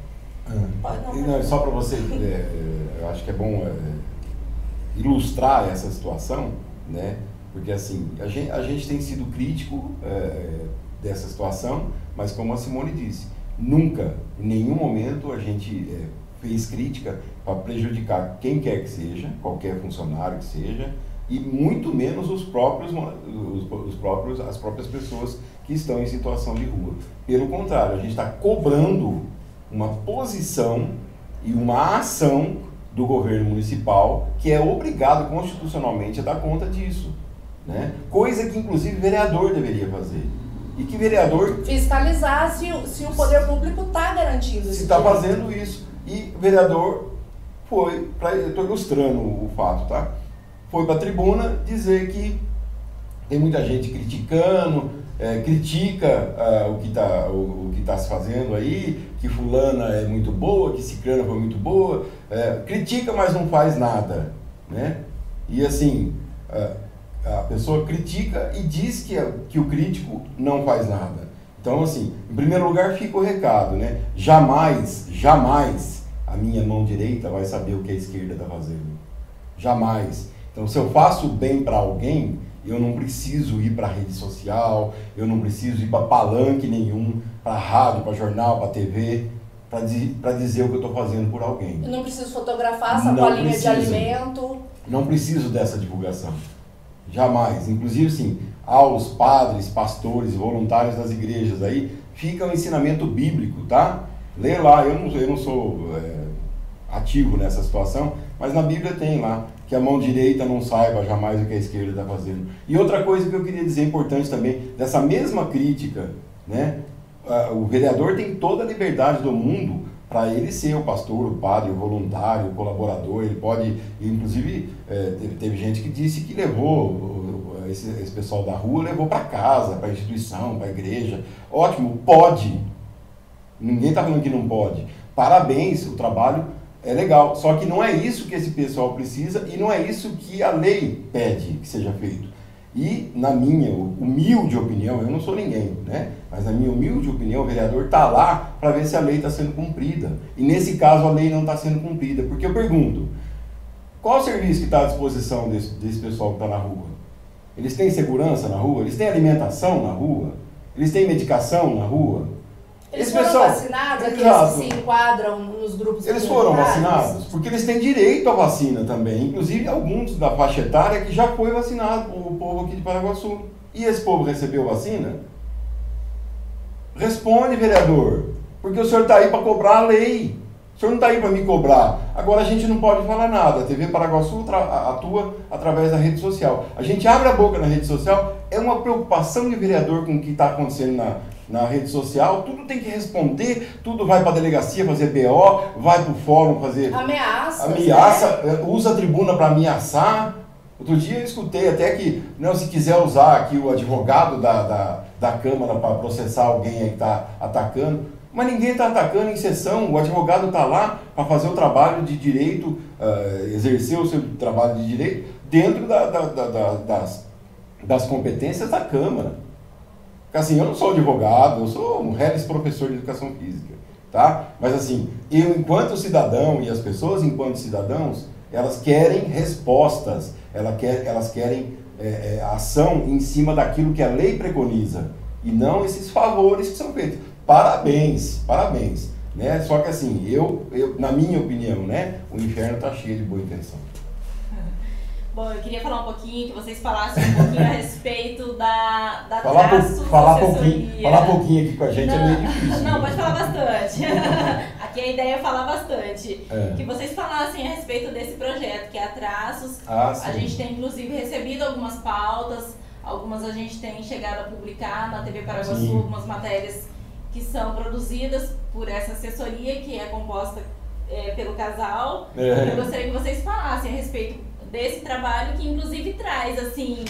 B: não, não, só para você, é, é, eu acho que é bom é, ilustrar essa situação, né? Porque assim, a gente, a gente tem sido crítico é, dessa situação, mas como a Simone disse, nunca, em nenhum momento, a gente é, fez crítica para prejudicar quem quer que seja, qualquer funcionário que seja, e muito menos os próprios, os, os próprios, as próprias pessoas que estão em situação de rua. Pelo contrário, a gente está cobrando uma posição e uma ação do governo municipal que é obrigado constitucionalmente a dar conta disso. Né? Coisa que, inclusive, o vereador deveria fazer. E que vereador.
C: Fiscalizar se, se o poder público está garantindo
B: isso. Se está fazendo isso. E o vereador foi, pra, eu estou ilustrando o fato, tá? Foi para a tribuna dizer que tem muita gente criticando, é, critica é, o que está o, o, que tá se fazendo aí, que fulana é muito boa, que ciclana foi muito boa, é, critica, mas não faz nada, né? E assim, é, a pessoa critica e diz que, que o crítico não faz nada. Então, assim, em primeiro lugar fica o recado, né? Jamais, jamais a minha mão direita vai saber o que a esquerda está fazendo. Jamais. Então, se eu faço bem para alguém, eu não preciso ir para rede social, eu não preciso ir para palanque nenhum, para rádio, para jornal, para TV, para dizer o que eu estou fazendo por alguém.
C: Eu não preciso fotografar essa sacolinha de alimento.
B: Não preciso dessa divulgação. Jamais. Inclusive, sim, aos padres, pastores, voluntários das igrejas aí, fica o um ensinamento bíblico, tá? Lê lá, eu não, eu não sou é, ativo nessa situação, mas na Bíblia tem lá que a mão direita não saiba jamais o que a esquerda está fazendo. E outra coisa que eu queria dizer importante também, dessa mesma crítica, né? O vereador tem toda a liberdade do mundo para ele ser o pastor, o padre, o voluntário, o colaborador, ele pode, inclusive, é, teve, gente que disse que levou, esse, esse pessoal da rua levou para casa, para a instituição, para a igreja. Ótimo, pode. Ninguém está falando que não pode. Parabéns, o trabalho é legal. Só que não é isso que esse pessoal precisa e não é isso que a lei pede que seja feito. E, na minha humilde opinião, eu não sou ninguém, né? mas na minha humilde opinião, o vereador está lá para ver se a lei está sendo cumprida. E nesse caso, a lei não está sendo cumprida. Porque eu pergunto: qual o serviço que está à disposição desse, desse pessoal que está na rua? Eles têm segurança na rua? Eles têm alimentação na rua? Eles têm medicação na rua?
C: Eles Esse foram pessoal, vacinados, aqueles exato. que se enquadram nos grupos
B: Eles foram vacinados, porque eles têm direito à vacina também. Inclusive, alguns da faixa etária que já foi vacinado, o povo aqui de Paraguaçu. E esse povo recebeu vacina? Responde, vereador. Porque o senhor está aí para cobrar a lei. O senhor não está aí para me cobrar. Agora a gente não pode falar nada. A TV Paraguaçu atua através da rede social. A gente abre a boca na rede social, é uma preocupação de vereador com o que está acontecendo na, na rede social, tudo tem que responder, tudo vai para a delegacia fazer BO, vai para o fórum fazer.
C: Ameaça.
B: Ameaça, né? usa a tribuna para ameaçar. Outro dia eu escutei até que, não, se quiser usar aqui o advogado da, da, da Câmara para processar alguém que está atacando, mas ninguém está atacando em sessão, o advogado está lá para fazer o trabalho de direito, uh, exercer o seu trabalho de direito dentro da, da, da, das, das competências da Câmara. Assim, eu não sou advogado, eu sou um reles professor de educação física, tá? Mas assim, eu enquanto cidadão e as pessoas enquanto cidadãos, elas querem respostas, elas, quer, elas querem é, é, ação em cima daquilo que a lei preconiza e não esses favores que são feitos. Parabéns, parabéns. Né? Só que assim, eu, eu, na minha opinião, né, o inferno está cheio de boa intenção.
A: Bom, eu queria falar um pouquinho, que vocês falassem um pouquinho a respeito da, da
B: falar traços, falar pouquinho, falar pouquinho aqui com a gente não, é meio difícil.
A: Não, pode falar bastante. aqui a ideia é falar bastante. É. Que vocês falassem a respeito desse projeto, que é a Traços. Ah, a gente tem, inclusive, recebido algumas pautas, algumas a gente tem chegado a publicar na TV Paraguaçu, sim. algumas matérias que são produzidas por essa assessoria, que é composta é, pelo casal. É. Eu gostaria que vocês falassem a respeito desse trabalho que inclusive traz assim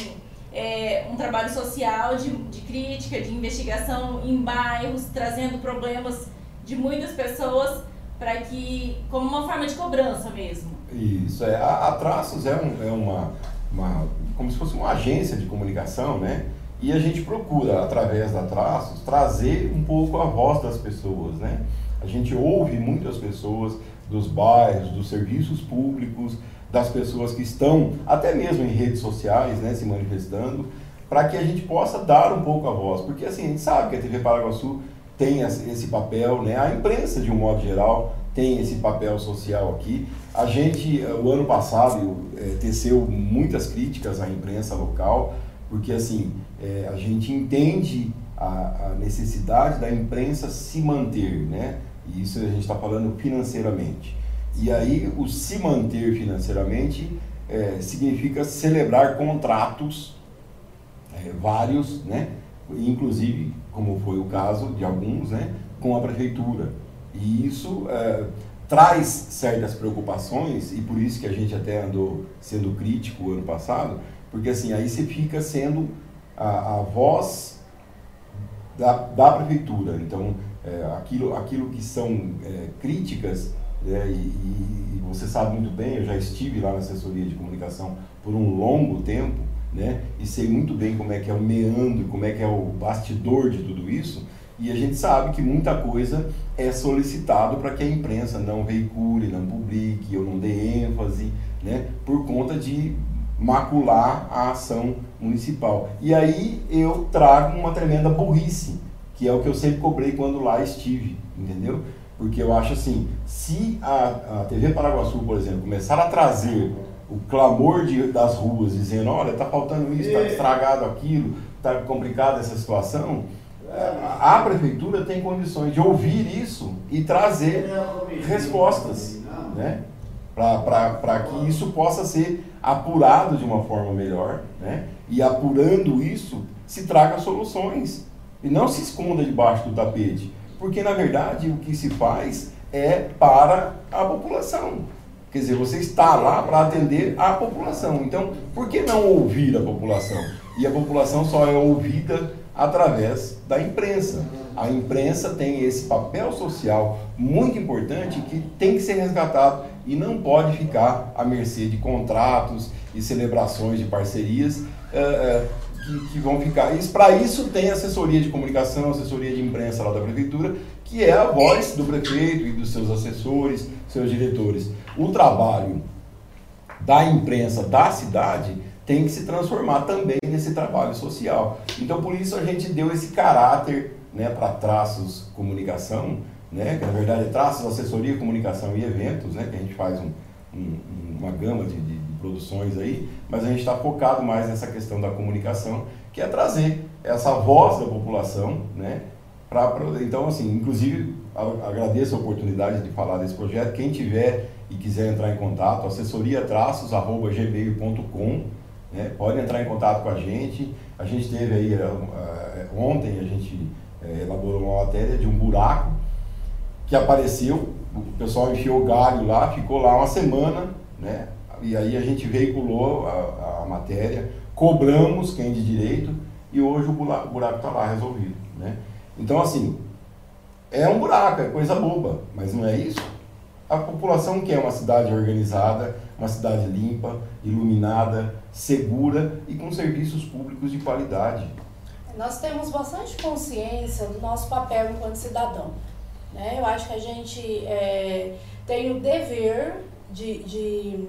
A: é, um trabalho social de, de crítica, de investigação em bairros, trazendo problemas de muitas pessoas para que como uma forma de cobrança mesmo.
B: Isso é a, a Traços é, um, é uma, uma como se fosse uma agência de comunicação, né? E a gente procura através da Traços trazer um pouco a voz das pessoas, né? A gente ouve muitas pessoas dos bairros, dos serviços públicos, das pessoas que estão até mesmo em redes sociais, né, se manifestando, para que a gente possa dar um pouco a voz, porque assim, a gente sabe que a TV Paraguaçu tem esse papel, né, a imprensa de um modo geral tem esse papel social aqui. A gente, eh, o ano passado, é, teceu muitas críticas à imprensa local, porque assim, é, a gente entende a, a necessidade da imprensa se manter, né, e isso a gente está falando financeiramente. E aí, o se manter financeiramente é, significa celebrar contratos, é, vários, né? inclusive, como foi o caso de alguns, né? com a prefeitura. E isso é, traz certas preocupações, e por isso que a gente até andou sendo crítico ano passado, porque assim, aí você fica sendo a, a voz da, da prefeitura. Então, é, aquilo, aquilo que são é, críticas é, e, e, você sabe muito bem, eu já estive lá na assessoria de comunicação por um longo tempo, né? E sei muito bem como é que é o meandro, como é que é o bastidor de tudo isso. E a gente sabe que muita coisa é solicitado para que a imprensa não veicule, não publique ou não dê ênfase, né? Por conta de macular a ação municipal. E aí eu trago uma tremenda burrice, que é o que eu sempre cobrei quando lá estive, entendeu? Porque eu acho assim, se a, a TV Paraguaçu, por exemplo, começar a trazer o clamor de, das ruas, dizendo, olha, está faltando isso, está estragado aquilo, está complicada essa situação, é, a prefeitura tem condições de ouvir isso e trazer respostas, né? Para que isso possa ser apurado de uma forma melhor, né? E apurando isso, se traga soluções. E não se esconda debaixo do tapete. Porque, na verdade, o que se faz é para a população. Quer dizer, você está lá para atender a população. Então, por que não ouvir a população? E a população só é ouvida através da imprensa. A imprensa tem esse papel social muito importante que tem que ser resgatado e não pode ficar à mercê de contratos e celebrações de parcerias. Que, que vão ficar. Para isso tem assessoria de comunicação, assessoria de imprensa lá da prefeitura, que é a voz do prefeito e dos seus assessores, seus diretores. O trabalho da imprensa da cidade tem que se transformar também nesse trabalho social. Então, por isso a gente deu esse caráter né, para traços comunicação, né, que na verdade é traços, assessoria, comunicação e eventos, né, que a gente faz um, um, uma gama de, de, produções aí, mas a gente está focado mais nessa questão da comunicação, que é trazer essa voz da população, né, pra, pra então, assim, inclusive, agradeço a oportunidade de falar desse projeto, quem tiver e quiser entrar em contato, assessoria-gmail.com, né? Pode entrar em contato com a gente. A gente teve aí, uh, ontem a gente uh, elaborou uma matéria de um buraco que apareceu, o pessoal enfiou galho lá, ficou lá uma semana, né? E aí a gente veiculou a, a matéria, cobramos quem de direito e hoje o buraco está lá resolvido, né? Então assim, é um buraco, é coisa boba, mas não é isso. A população quer uma cidade organizada, uma cidade limpa, iluminada, segura e com serviços públicos de qualidade.
C: Nós temos bastante consciência do nosso papel enquanto cidadão. Né? Eu acho que a gente é, tem o dever de, de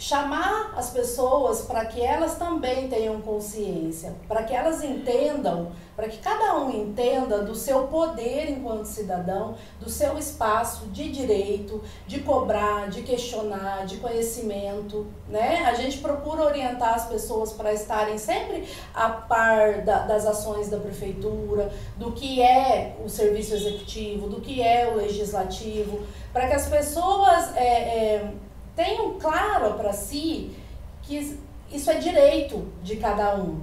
C: chamar as pessoas para que elas também tenham consciência, para que elas entendam, para que cada um entenda do seu poder enquanto cidadão, do seu espaço de direito, de cobrar, de questionar, de conhecimento, né? A gente procura orientar as pessoas para estarem sempre a par da, das ações da prefeitura, do que é o serviço executivo, do que é o legislativo, para que as pessoas é, é, tenham claro para si que isso é direito de cada um.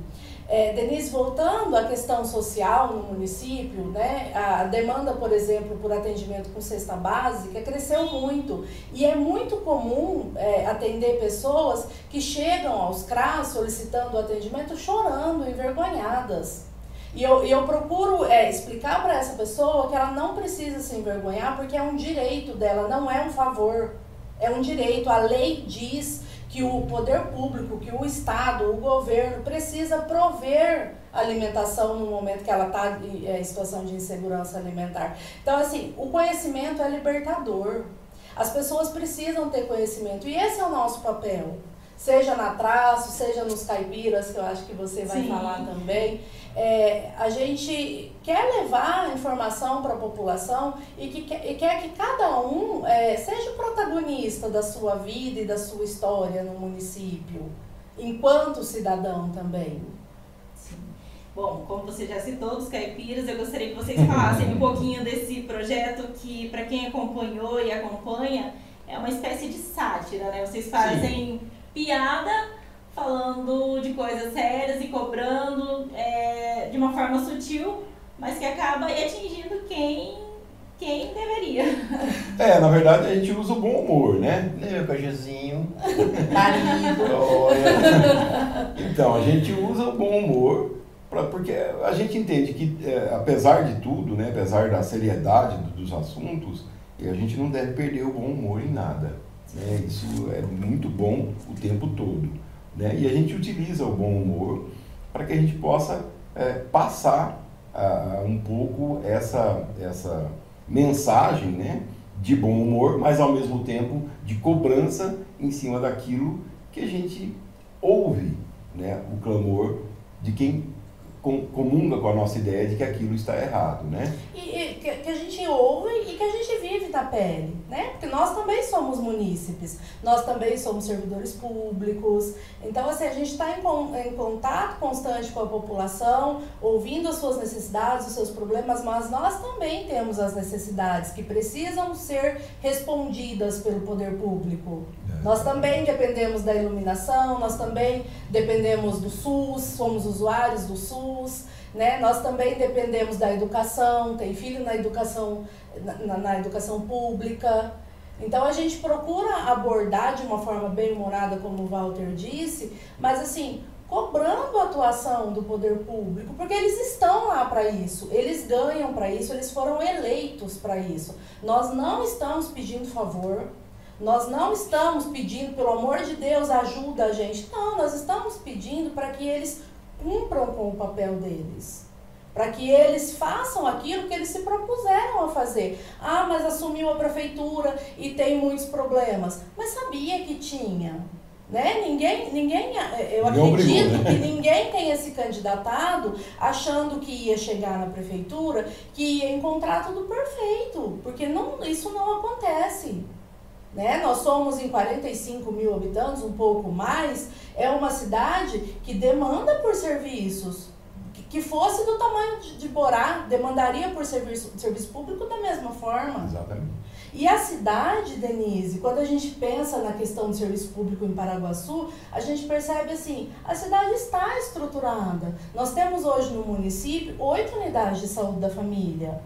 C: É, Denise, voltando à questão social no município, né, a demanda, por exemplo, por atendimento com cesta básica cresceu muito e é muito comum é, atender pessoas que chegam aos CRAS solicitando atendimento chorando, envergonhadas. E eu, eu procuro é, explicar para essa pessoa que ela não precisa se envergonhar porque é um direito dela, não é um favor. É um direito. A lei diz que o poder público, que o Estado, o governo precisa prover alimentação no momento que ela está em é, situação de insegurança alimentar. Então, assim, o conhecimento é libertador. As pessoas precisam ter conhecimento e esse é o nosso papel seja na traço, seja nos caipiras, que eu acho que você vai Sim. falar também. É, a gente quer levar informação para a população e, que, e quer que cada um é, seja o protagonista da sua vida e da sua história no município, enquanto cidadão também.
A: Sim. Bom, como você já citou dos caipiras, eu gostaria que vocês falassem um pouquinho desse projeto que, para quem acompanhou e acompanha, é uma espécie de sátira, né? Vocês fazem... Sim piada, falando de coisas sérias e cobrando é, de uma forma sutil, mas que acaba atingindo quem quem deveria.
B: É, na verdade a gente usa o bom humor, né? Né, meu cajuzinho? Marido. então, a gente usa o bom humor pra, porque a gente entende que, é, apesar de tudo, né, apesar da seriedade dos assuntos, a gente não deve perder o bom humor em nada. Né? Isso é muito bom o tempo todo. Né? E a gente utiliza o bom humor para que a gente possa é, passar uh, um pouco essa, essa mensagem né, de bom humor, mas ao mesmo tempo de cobrança em cima daquilo que a gente ouve, né, o clamor de quem comunga com a nossa ideia de que aquilo está errado, né?
C: E, e que, que, a gente ouve e que a gente vive na pele, né? Porque nós também somos munícipes, nós também somos servidores públicos. Então, assim, a gente está em, em contato constante com a população, ouvindo as suas necessidades, os seus problemas, mas nós também temos as necessidades que precisam ser respondidas pelo poder público. É. Nós também dependemos da iluminação, nós também dependemos do SUS, somos usuários do SUS SUS, né? Nós também dependemos da educação, tem filho na educação, na, na educação pública. Então a gente procura abordar de uma forma bem humorada, como o Walter disse, mas assim, cobrando a atuação do poder público, porque eles estão lá para isso, eles ganham para isso, eles foram eleitos para isso. Nós não estamos pedindo favor, nós não estamos pedindo, pelo amor de Deus, ajuda a gente. Não, nós estamos pedindo para que eles cumpram com o papel deles. Para que eles façam aquilo que eles se propuseram a fazer. Ah, mas assumiu a prefeitura e tem muitos problemas. Mas sabia que tinha. Né? Ninguém, ninguém, eu acredito que ninguém tenha se candidatado achando que ia chegar na prefeitura, que ia encontrar tudo perfeito, porque não, isso não acontece. Né? Nós somos em 45 mil habitantes, um pouco mais, é uma cidade que demanda por serviços. Que fosse do tamanho de, Borá, demandaria por serviço, serviço público da mesma forma.
B: Exatamente.
C: E a cidade, Denise, quando a gente pensa na questão do serviço público em Paraguaçu, a gente percebe assim, a cidade está estruturada. Nós temos hoje no município oito unidades de saúde da família.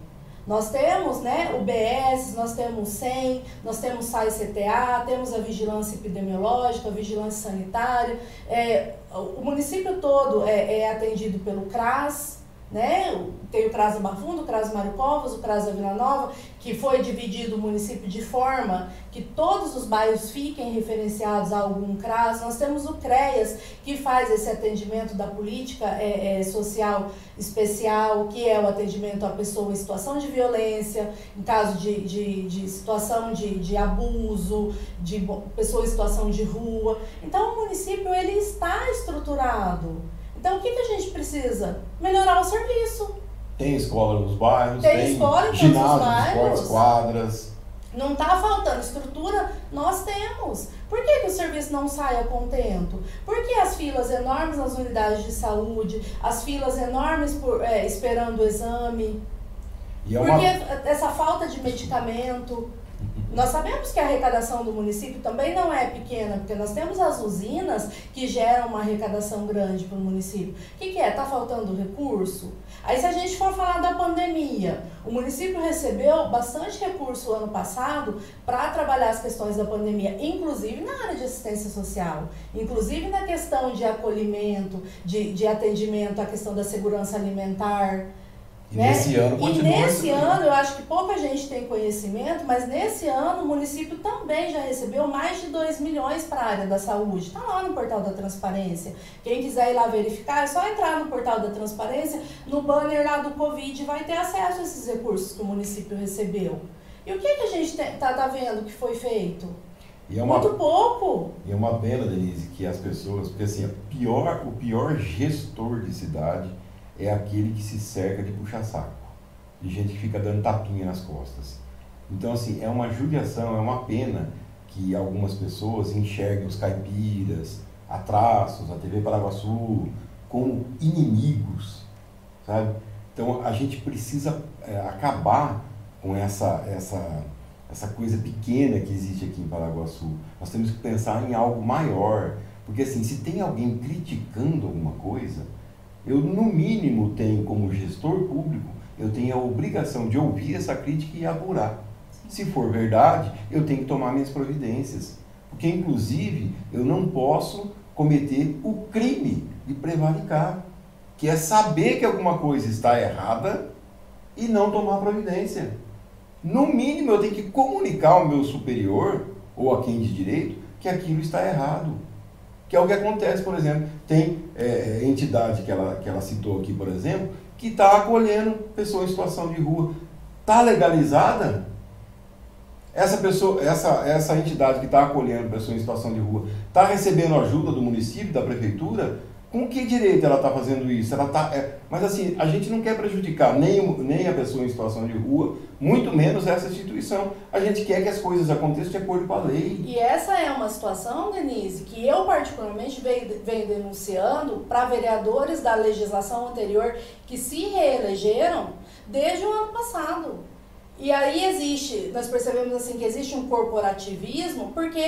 C: Nós temos né, o BS, nós temos o SEM, nós temos SAI CTA, temos a vigilância epidemiológica, a vigilância sanitária. É, o município todo é, é atendido pelo CRAS, né? Tem o CRAS Bafundo, o CRAS Mário Covas, o CRAS da Vila Nova, que foi dividido o município de forma que todos os bairros fiquem referenciados a algum CRAS. Nós temos o CREAS, que faz esse atendimento da política é, é, social especial, que é o atendimento à pessoa em situação de violência, em caso de, de, de situação de, de abuso, de pessoa em situação de rua. Então, o município ele está estruturado. Então, o que, que a gente precisa? Melhorar o serviço.
B: Tem escola nos bairros,
C: tem, tem escola em ginásio, bairros.
B: esportes, quadras.
C: Não está faltando estrutura, nós temos. Por que, que o serviço não sai a contento? Por que as filas enormes nas unidades de saúde, as filas enormes por, é, esperando o exame? É uma... Por que essa falta de medicamento? Nós sabemos que a arrecadação do município também não é pequena, porque nós temos as usinas que geram uma arrecadação grande para o município. O que, que é? Está faltando recurso? Aí, se a gente for falar da pandemia, o município recebeu bastante recurso ano passado para trabalhar as questões da pandemia, inclusive na área de assistência social, inclusive na questão de acolhimento, de, de atendimento à questão da segurança alimentar.
B: E né? nesse ano
C: continua. E nesse ano, eu acho que pouca gente tem conhecimento, mas nesse ano o município também já recebeu mais de 2 milhões para a área da saúde. Está lá no portal da transparência. Quem quiser ir lá verificar, é só entrar no portal da transparência, no banner lá do Covid, vai ter acesso a esses recursos que o município recebeu. E o que, que a gente está tá vendo que foi feito? É uma, Muito pouco.
B: E é uma pena, Denise, que as pessoas, porque assim, pior, o pior gestor de cidade é aquele que se cerca de puxa-saco, de gente que fica dando tapinha nas costas. Então, assim, é uma judiação, é uma pena que algumas pessoas enxerguem os caipiras, a Traços, a TV Paraguaçu, como inimigos, sabe? Então, a gente precisa é, acabar com essa, essa, essa coisa pequena que existe aqui em Paraguaçu. Nós temos que pensar em algo maior, porque assim, se tem alguém criticando alguma coisa, eu no mínimo tenho como gestor público, eu tenho a obrigação de ouvir essa crítica e apurar. Se for verdade, eu tenho que tomar minhas providências. Porque inclusive eu não posso cometer o crime de prevaricar, que é saber que alguma coisa está errada e não tomar providência. No mínimo eu tenho que comunicar ao meu superior ou a quem de direito que aquilo está errado. Que é o que acontece, por exemplo, tem é, entidade que ela, que ela citou aqui, por exemplo, que está acolhendo pessoas em situação de rua. Está legalizada? Essa pessoa, essa, essa entidade que está acolhendo pessoas em situação de rua, está recebendo ajuda do município, da prefeitura? Com que direito ela está fazendo isso? Ela tá, é, mas assim, a gente não quer prejudicar nem, nem a pessoa em situação de rua, muito menos essa instituição. A gente quer que as coisas aconteçam de acordo com a lei.
C: E essa é uma situação, Denise, que eu particularmente venho, venho denunciando para vereadores da legislação anterior que se reelegeram desde o ano passado. E aí existe, nós percebemos assim que existe um corporativismo porque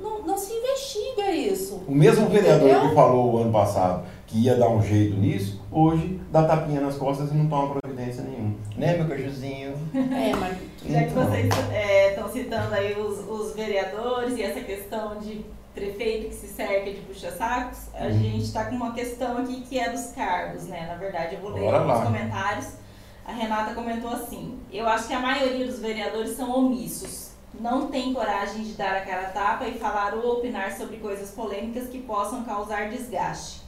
C: não, não se investiga isso.
B: O mesmo vereador entendeu? que falou o ano passado que ia dar um jeito nisso, hoje dá tapinha nas costas e não toma providência nenhuma. Né, meu cajuzinho?
C: É, mas...
A: Já que vocês estão é, citando aí os, os vereadores e essa questão de prefeito que se cerca de puxa-sacos, a uhum. gente está com uma questão aqui que é dos cargos, né? Na verdade, eu vou ler alguns comentários a Renata comentou assim: Eu acho que a maioria dos vereadores são omissos. Não tem coragem de dar a cara a tapa e falar ou opinar sobre coisas polêmicas que possam causar desgaste.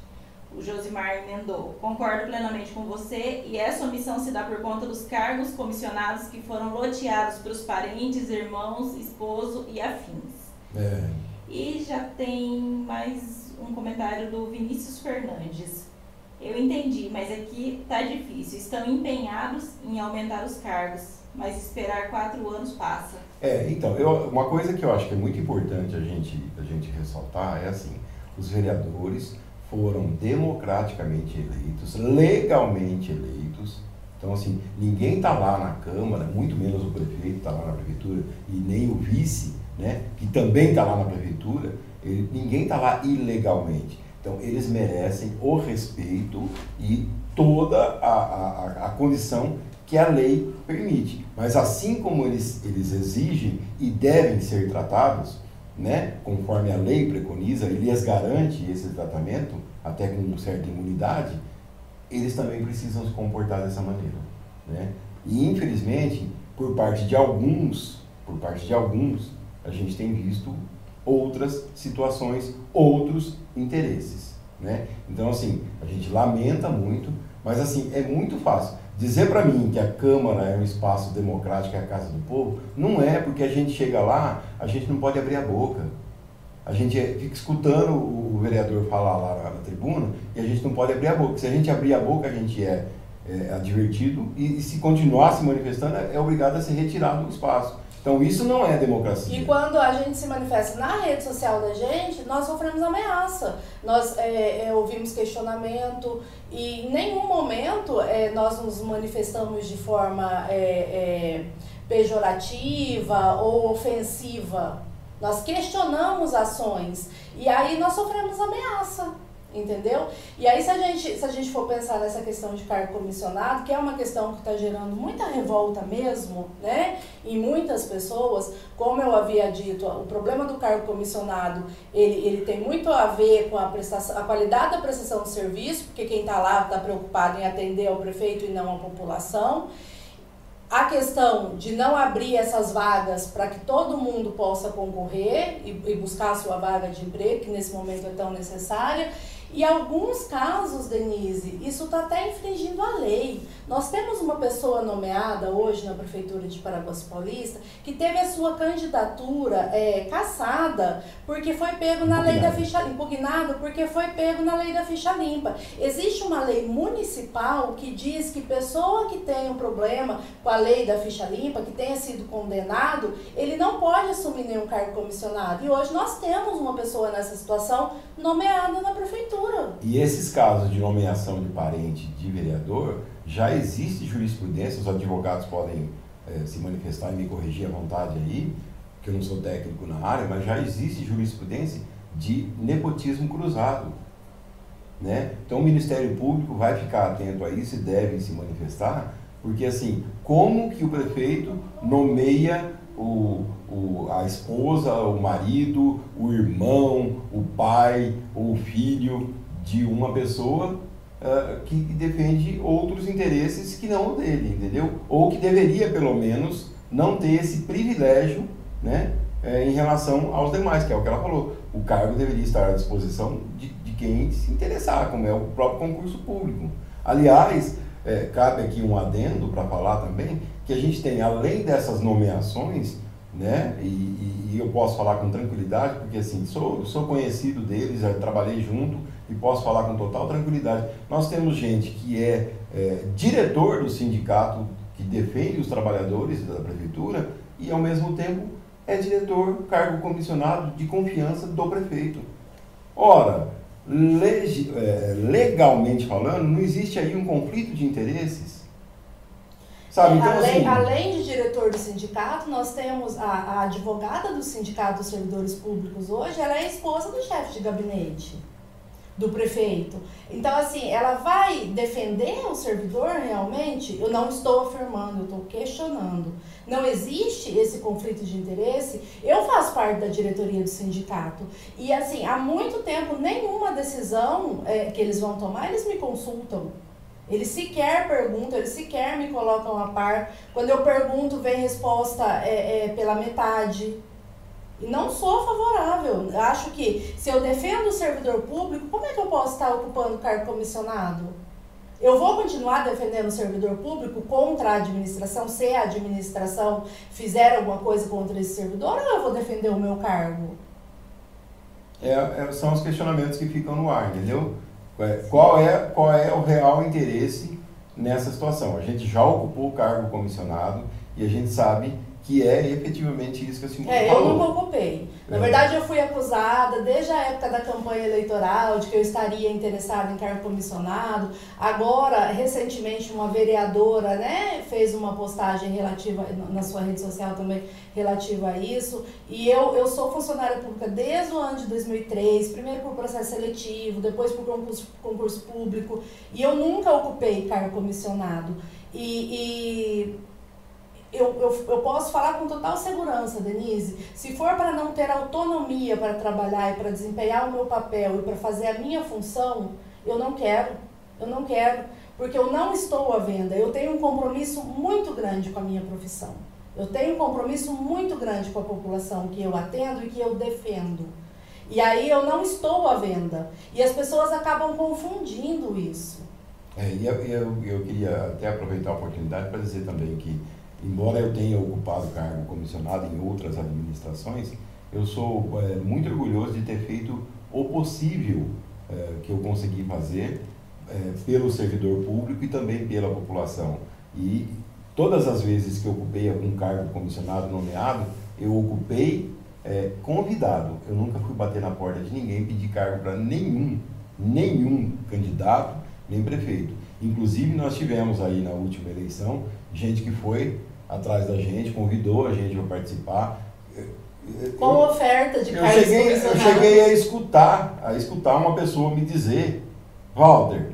A: O Josimar emendou. Concordo plenamente com você e essa omissão se dá por conta dos cargos comissionados que foram loteados para os parentes, irmãos, esposo e afins.
B: É.
A: E já tem mais um comentário do Vinícius Fernandes. Eu entendi, mas aqui tá difícil. Estão empenhados em aumentar os cargos, mas esperar quatro anos passa.
B: É, então, eu, uma coisa que eu acho que é muito importante a gente, a gente ressaltar é assim, os vereadores foram democraticamente eleitos, legalmente eleitos. Então, assim, ninguém está lá na Câmara, muito menos o prefeito está lá na prefeitura, e nem o vice, né, que também está lá na prefeitura, ele, ninguém está lá ilegalmente. Então, eles merecem o respeito e toda a, a, a condição que a lei permite. Mas assim como eles, eles exigem e devem ser tratados, né, conforme a lei preconiza e lhes garante esse tratamento, até com certa imunidade, eles também precisam se comportar dessa maneira. Né? E infelizmente, por parte de alguns, por parte de alguns, a gente tem visto outras situações, outros interesses. Né? Então, assim, a gente lamenta muito, mas assim, é muito fácil. Dizer para mim que a Câmara é um espaço democrático, é a casa do povo, não é porque a gente chega lá, a gente não pode abrir a boca. A gente fica escutando o vereador falar lá na, tribuna e a gente não pode abrir a boca. Se a gente abrir a boca, a gente é, é advertido e, e, se continuar se manifestando, é, é obrigado a ser retirado do espaço. Então isso não é democracia.
C: E quando a gente se manifesta na rede social da gente, nós sofremos ameaça, nós é, é, ouvimos questionamento e em nenhum momento é, nós nos manifestamos de forma é, é, pejorativa ou ofensiva. Nós questionamos ações e aí nós sofremos ameaça entendeu? E aí se a gente, se a gente for pensar nessa questão de cargo comissionado, que é uma questão que está gerando muita revolta mesmo, né, em muitas pessoas, como eu havia dito, o problema do cargo comissionado, ele, ele tem muito a ver com a, prestação, a qualidade da prestação de serviço, porque quem está lá está preocupado em atender ao prefeito e não a população, a questão de não abrir essas vagas para que todo mundo possa concorrer e, e buscar a sua vaga de emprego, que nesse momento é tão necessária, e alguns casos, Denise, isso está até infringindo a lei. Nós temos uma pessoa nomeada hoje na Prefeitura de Paraguas Paulista que teve a sua candidatura é, cassada porque foi pego na lei da ficha impugnado porque foi pego na lei da ficha limpa. Existe uma lei municipal que diz que pessoa que tem um problema com a lei da ficha limpa, que tenha sido condenado, ele não pode assumir nenhum cargo comissionado. E hoje nós temos uma pessoa nessa situação nomeada na prefeitura.
B: E esses casos de nomeação de parente de vereador, já existe jurisprudência, os advogados podem é, se manifestar e me corrigir à vontade aí, que eu não sou técnico na área, mas já existe jurisprudência de nepotismo cruzado. Né? Então o Ministério Público vai ficar atento a isso e deve se manifestar, porque assim, como que o prefeito nomeia o, o, a esposa, o marido, o irmão, o pai ou o filho de uma pessoa uh, que defende outros interesses que não o dele, entendeu? Ou que deveria, pelo menos, não ter esse privilégio né, é, em relação aos demais, que é o que ela falou. O cargo deveria estar à disposição de, de quem se interessar, como é o próprio concurso público. Aliás, é, cabe aqui um adendo para falar também, que a gente tem, além dessas nomeações, né, e, e, e, eu posso falar com tranquilidade, porque assim, sou, sou conhecido deles, trabalhei junto e posso falar com total tranquilidade. Nós temos gente que é, é diretor do sindicato que defende os trabalhadores da prefeitura e ao mesmo tempo é diretor, cargo comissionado de confiança do prefeito. Ora, é, legalmente falando, não existe aí um conflito de interesses?
C: Sabe? Então, além, assim, além de diretor do sindicato, nós temos a, a advogada do Sindicato dos Servidores Públicos hoje, ela é esposa do chefe de gabinete do prefeito. Então, assim, ela vai defender o servidor realmente? Eu não estou afirmando, eu estou questionando. Não existe esse conflito de interesse? Eu faço parte da diretoria do sindicato. E, assim, há muito tempo, nenhuma decisão é, que eles vão tomar, eles me consultam. Eles sequer perguntam, eles sequer me colocam a par. Quando eu pergunto, vem resposta é, é pela metade. E não sou favorável. Acho que se eu defendo o servidor público, como é que eu posso estar ocupando cargo comissionado? Eu vou continuar defendendo o servidor público contra a administração, se a administração fizer alguma coisa contra esse servidor, ou eu vou defender o meu cargo?
B: é, é, são os questionamentos que ficam no ar, entendeu? É, qual é, qual é o real interesse nessa situação? A gente já ocupou o cargo comissionado e a gente sabe que é efetivamente isso que a senhora
C: é,
B: falou.
C: eu nunca ocupei. Na é. verdade, eu fui acusada desde a época da campanha eleitoral de que eu estaria interessada em cargo comissionado. Agora, recentemente, uma vereadora né, fez uma postagem relativa na sua rede social também relativa a isso. E eu, eu sou funcionária pública desde o ano de 2003, primeiro por processo seletivo, depois por concurso, concurso público, e eu nunca ocupei cargo comissionado. e, e eu, eu, eu posso falar com total segurança, Denise, se for para não ter autonomia para trabalhar e para desempenhar o meu papel e para fazer a minha função, eu não quero. Eu não quero, porque eu não estou à venda. Eu tenho um compromisso muito grande com a minha profissão. Eu tenho um compromisso muito grande com a população que eu atendo e que eu defendo. E aí eu não estou à venda. E as pessoas acabam confundindo isso.
B: É, e eu, eu, eu queria até aproveitar a oportunidade para dizer também que embora eu tenha ocupado cargo comissionado em outras administrações, eu sou é, muito orgulhoso de ter feito o possível é, que eu consegui fazer é, pelo servidor público e também pela população. E todas as vezes que eu ocupei algum cargo comissionado nomeado, eu ocupei convidado. Eu nunca fui bater na porta de ninguém pedir cargo para nenhum, nenhum candidato, nem prefeito. Inclusive, nós tivemos aí na última eleição gente que foi atrás da gente, convidou a gente para participar.
C: Com eu, oferta de
B: eu cheguei, eu cheguei a escutar, a escutar uma pessoa me dizer, Walter,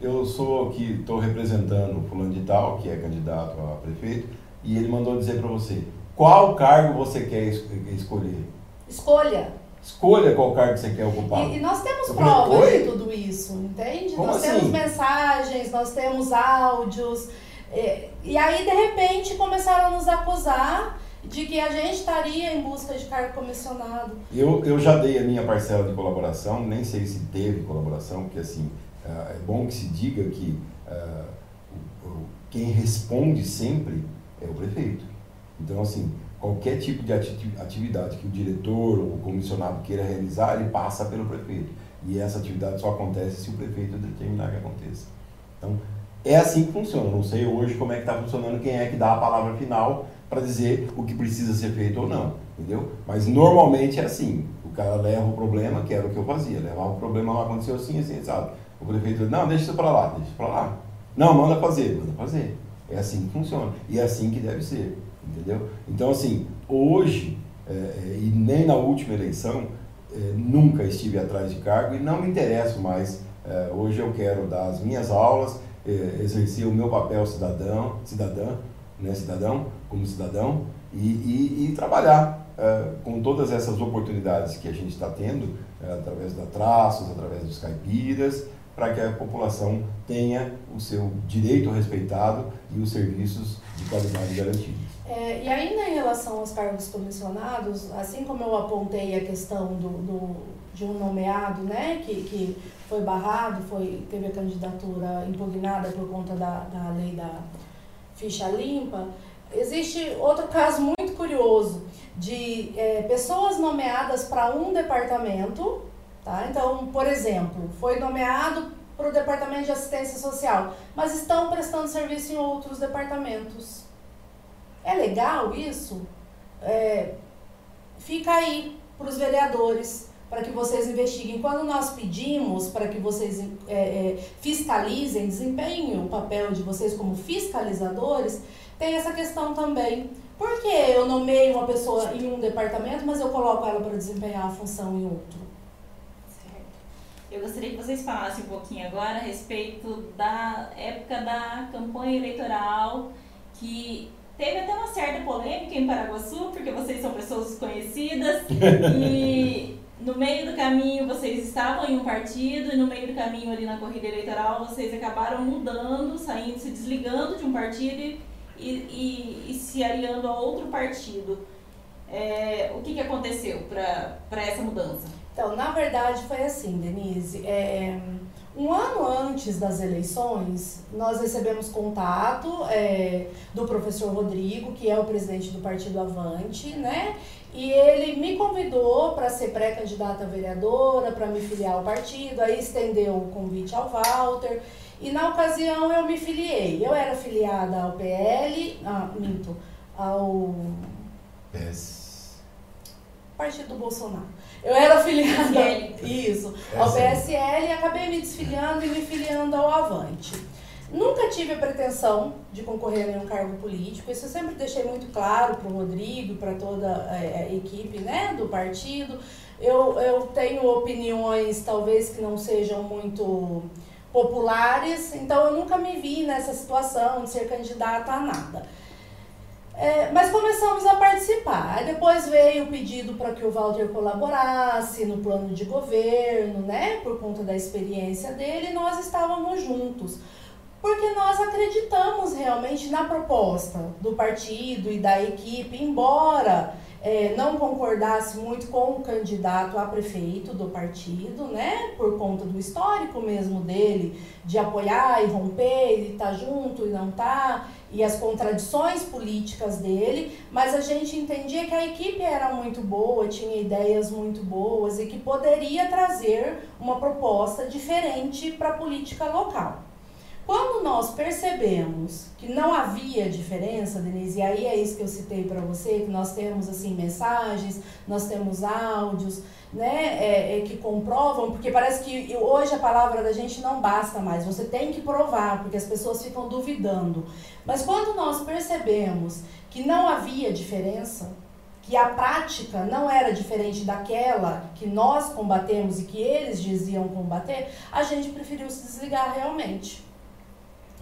B: eu sou aqui, estou representando o fulano de tal, que é candidato a prefeito, e ele mandou dizer para você, qual cargo você quer escolher?
C: Escolha.
B: Escolha qual cargo você quer ocupar.
C: E, e nós temos eu provas falei, de tudo isso, entende?
B: Como
C: nós
B: assim?
C: temos mensagens, nós temos áudios, e aí, de repente, começaram a nos acusar de que a gente estaria em busca de cargo comissionado.
B: Eu, eu já dei a minha parcela de colaboração, nem sei se teve colaboração, porque assim, é, é bom que se diga que uh, quem responde sempre é o prefeito. Então, assim, qualquer tipo de atividade que o diretor ou o comissionado queira realizar, ele passa pelo prefeito. E essa atividade só acontece se o prefeito determinar que aconteça. Então, é assim que funciona. Não sei hoje como é que está funcionando, quem é que dá a palavra final para dizer o que precisa ser feito ou não, entendeu? Mas normalmente é assim. O cara leva o problema, que era o que eu fazia. Levava o problema, lá aconteceu assim, assim, sabe? O prefeito não, deixa isso para lá, deixa para lá. Não, manda fazer, manda fazer. É assim que funciona. E é assim que deve ser, entendeu? Então, assim, hoje, é, é e nem na última eleição, é, nunca estive atrás de cargo e não me interesso mais. É, hoje eu quero dar as minhas aulas, é, exercer o meu papel cidadão, cidadã, né, cidadão, como cidadão, e, e, e trabalhar é, com todas essas oportunidades que a gente está tendo, é, através da Traços, através dos caipiras, para que a população tenha o seu direito respeitado e os serviços de qualidade garantidos.
C: É, e ainda em relação aos cargos comissionados, assim como eu apontei a questão do, do de um nomeado, né, que, que foi barrado, foi, teve a candidatura impugnada por conta da, da lei da ficha limpa, existe outro caso muito curioso de é, pessoas nomeadas para um departamento, tá? Então, por exemplo, foi nomeado para o departamento de assistência social, mas estão prestando serviço em outros departamentos. É legal isso? É, fica aí para os vereadores para que vocês investiguem. Quando nós pedimos para que vocês é, é, fiscalizem, desempenhem o papel de vocês como fiscalizadores, tem essa questão também. Por que eu nomeio uma pessoa em um departamento, mas eu coloco ela para desempenhar a função em outro?
A: Certo. Eu gostaria que vocês falassem um pouquinho agora a respeito da época da campanha eleitoral, que teve até uma certa polêmica em Paraguaçu, porque vocês são pessoas conhecidas, e no meio do caminho vocês estavam em um partido e no meio do caminho ali na corrida eleitoral vocês acabaram mudando, saindo, se desligando de um partido e, e, e se aliando a outro partido. É, o que, que aconteceu para essa mudança?
C: Então, na verdade foi assim, Denise. É, ano antes das eleições, nós recebemos contato é, do professor Rodrigo, que é o presidente do Partido Avante, né? E ele me convidou para ser pré-candidata vereadora, para me filiar ao partido, aí estendeu o convite ao Walter. E na ocasião eu me filiei. Eu era filiada ao PL, ah, minto, ao
B: PS.
C: Partido do Bolsonaro. Eu era filiada
A: PSL.
C: isso, ao PSL e acabei me desfiliando e me filiando ao Avante. Nunca tive a pretensão de concorrer a nenhum cargo político, isso eu sempre deixei muito claro para o Rodrigo, para toda a, a equipe né, do partido. Eu, eu tenho opiniões talvez que não sejam muito populares, então eu nunca me vi nessa situação de ser candidata a nada. É, mas começamos a participar. Aí depois veio o pedido para que o Walter colaborasse no plano de governo, né? Por conta da experiência dele, nós estávamos juntos. Porque nós acreditamos realmente na proposta do partido e da equipe, embora é, não concordasse muito com o candidato a prefeito do partido, né? Por conta do histórico mesmo dele, de apoiar e romper, e estar tá junto e não tá, e as contradições políticas dele, mas a gente entendia que a equipe era muito boa, tinha ideias muito boas e que poderia trazer uma proposta diferente para a política local. Quando nós percebemos que não havia diferença, Denise, e aí é isso que eu citei para você, que nós temos assim mensagens, nós temos áudios, né, é, é, que comprovam, porque parece que hoje a palavra da gente não basta mais, você tem que provar, porque as pessoas ficam duvidando. Mas quando nós percebemos que não havia diferença, que a prática não era diferente daquela que nós combatemos e que eles diziam combater, a gente preferiu se desligar realmente.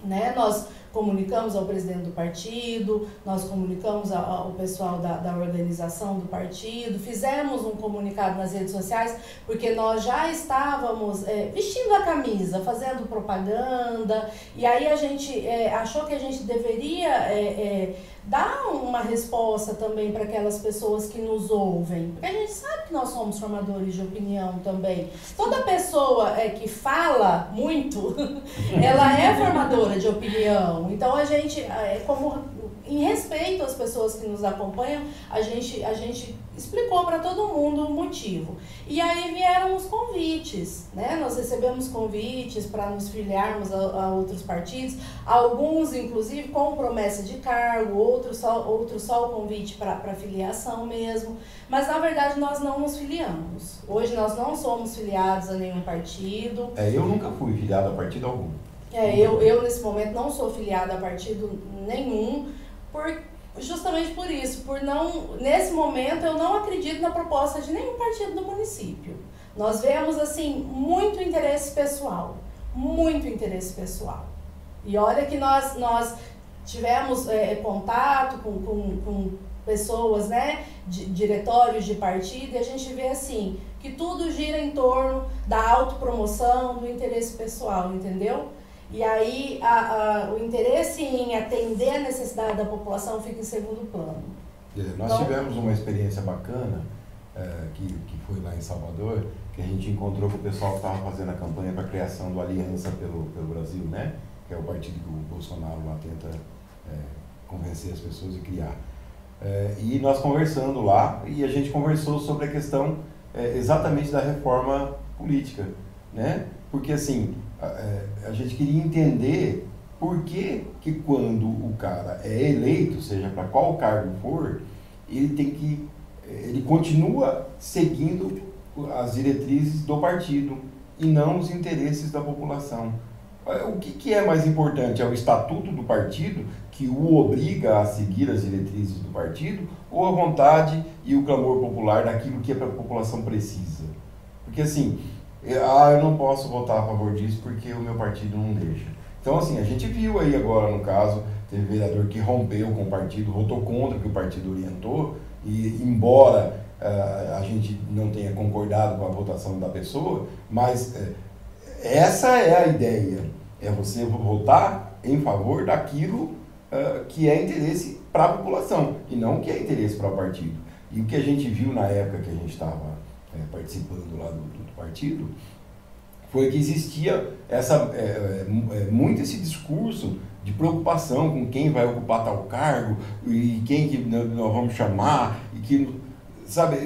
C: Né? Nós comunicamos ao presidente do partido, nós comunicamos ao, pessoal da, da organização do partido, fizemos um comunicado nas redes sociais, porque nós já estávamos é, vestindo a camisa, fazendo propaganda, e aí a gente é, achou que a gente deveria. É, dá uma resposta também para aquelas pessoas que nos ouvem. Porque a gente sabe que nós somos formadores de opinião também. Toda pessoa é, que fala muito, ela é formadora de opinião. Então a gente, é, como em respeito às pessoas que nos acompanham, a gente, a gente explicou para todo mundo o motivo. E aí vieram os convites, né? Nós recebemos convites para nos filiarmos a, a, outros partidos, alguns inclusive com promessa de cargo, outros só, outros só o convite para filiação mesmo. Mas na verdade nós não nos filiamos. Hoje nós não somos filiados a nenhum partido.
B: É, eu nunca fui filiado a partido algum.
C: É, eu, eu nesse momento não sou filiada a partido nenhum por, justamente por isso, por não, nesse momento eu não acredito na proposta de nenhum partido do município. Nós vemos assim muito interesse pessoal, muito interesse pessoal. E olha que nós, nós tivemos é, é contato com, com, com pessoas, né, de, diretórios de partido, e a gente vê assim, que tudo gira em torno da autopromoção, do interesse pessoal, entendeu? E aí a, a, o interesse em atender a necessidade da população fica em segundo plano.
B: Nós então, tivemos uma experiência bacana, é, que, que foi lá em Salvador, que a gente encontrou com o pessoal que estava fazendo a campanha para a criação do Aliança pelo, pelo Brasil, né? que é o partido que o Bolsonaro lá tenta é, convencer as pessoas e criar. É, e nós conversando lá, e a gente conversou sobre a questão é, exatamente da reforma política, né? Porque assim, é, a gente queria entender por que, que quando o cara é eleito, seja para qual cargo for, ele tem que ele continua seguindo as diretrizes do partido e não os interesses da população. É, o que, que é mais importante? É o estatuto do partido que o obriga a seguir as diretrizes do partido ou a vontade e o clamor popular daquilo que a população precisa? Porque assim, ah, eu não posso votar a favor disso porque o meu partido não deixa. Então, assim, a gente viu aí agora, no caso, teve vereador que rompeu com o partido, votou contra o que o partido orientou, e embora uh, a gente não tenha concordado com a votação da pessoa, mas uh, essa é a ideia, é você votar em favor daquilo uh, que é interesse para a população, e não que é interesse para o partido. E o que a gente viu na época que a gente estava é, participando lá do, do, partido, foi que existia essa, é, é, é, muito esse discurso de preocupação com quem vai ocupar tal cargo e quem que nós vamos chamar e que sabe,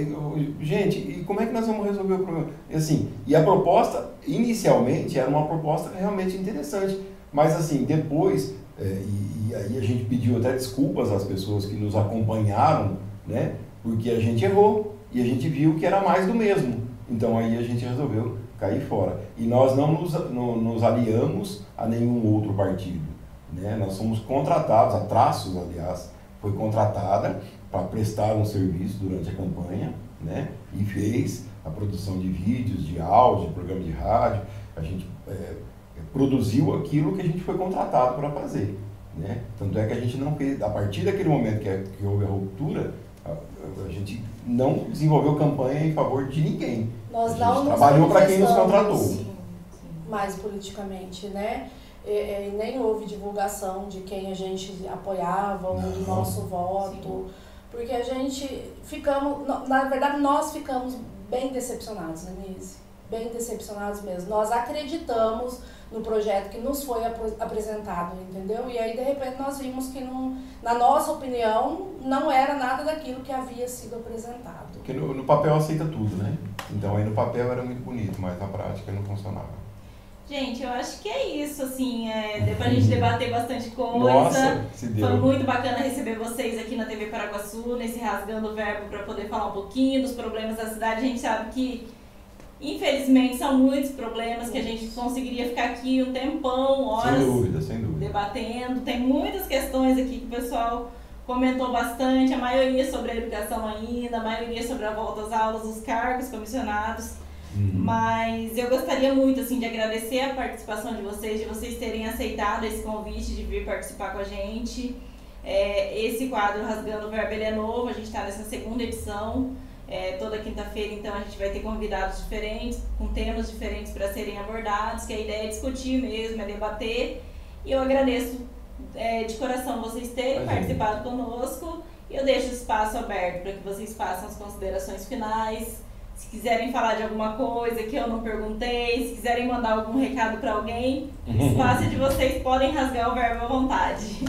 B: gente, e como é que nós vamos resolver o problema? Assim, e a proposta, inicialmente, era uma proposta realmente interessante, mas assim, depois, é, e, e, aí a gente pediu até desculpas às pessoas que nos acompanharam, né, porque a gente errou e a gente viu que era mais do mesmo. Então aí a gente resolveu cair fora. E nós não nos, não, nos aliamos a nenhum outro partido. Né? Nós somos contratados, a Traços, aliás, foi contratada para prestar um serviço durante a campanha, né? E fez a produção de vídeos, de áudio, de programa de rádio. A gente é, produziu aquilo que a gente foi contratado para fazer, né? Tanto é que a gente não fez, a partir daquele momento que, que houve a ruptura, a, a, gente não desenvolveu campanha em favor de ninguém.
C: Nós
B: a
C: não
B: trabalhou para quem nos contratou.
C: Sim, sim. Mais politicamente, né? E, e, nem houve divulgação de quem a gente apoiava ou do nosso voto. Sim. Porque a gente ficamos, na verdade, nós ficamos bem decepcionados, né, Nise? Bem decepcionados mesmo. Nós acreditamos no projeto que nos foi ap apresentado, entendeu? E aí, de repente, nós vimos que, não, na nossa opinião, não era nada daquilo que havia sido apresentado.
B: Porque no, no papel aceita tudo, né? Então, aí no papel era muito bonito, mas na prática não funcionava.
A: Gente, eu acho que é isso, assim, é, deu pra gente debater bastante coisa.
B: Nossa, se deu.
A: Foi muito bacana receber vocês aqui na TV Paraguaçu, nesse Rasgando o Verbo, para poder falar um pouquinho dos problemas da cidade. A gente sabe que, infelizmente, são muitos problemas que a gente conseguiria ficar aqui um tempão, horas
B: sem dúvida, sem dúvida.
A: debatendo. Tem muitas questões aqui que o pessoal comentou bastante, a maioria sobre a educação ainda, a maioria sobre a volta às aulas, os cargos comissionados. Uhum. Mas eu gostaria muito assim de agradecer a participação de vocês, de vocês terem aceitado esse convite de vir participar com a gente. É, esse quadro Rasgando o Verbo ele é novo, a gente está nessa segunda edição. É, toda quinta-feira, então, a gente vai ter convidados diferentes, com temas diferentes para serem abordados, que a ideia é discutir mesmo, é debater. E eu agradeço é, de coração vocês terem participado conosco. E eu deixo o espaço aberto para que vocês façam as considerações finais, se quiserem falar de alguma coisa que eu não perguntei, se quiserem mandar algum recado para alguém, o espaço é de vocês podem rasgar o verbo à vontade.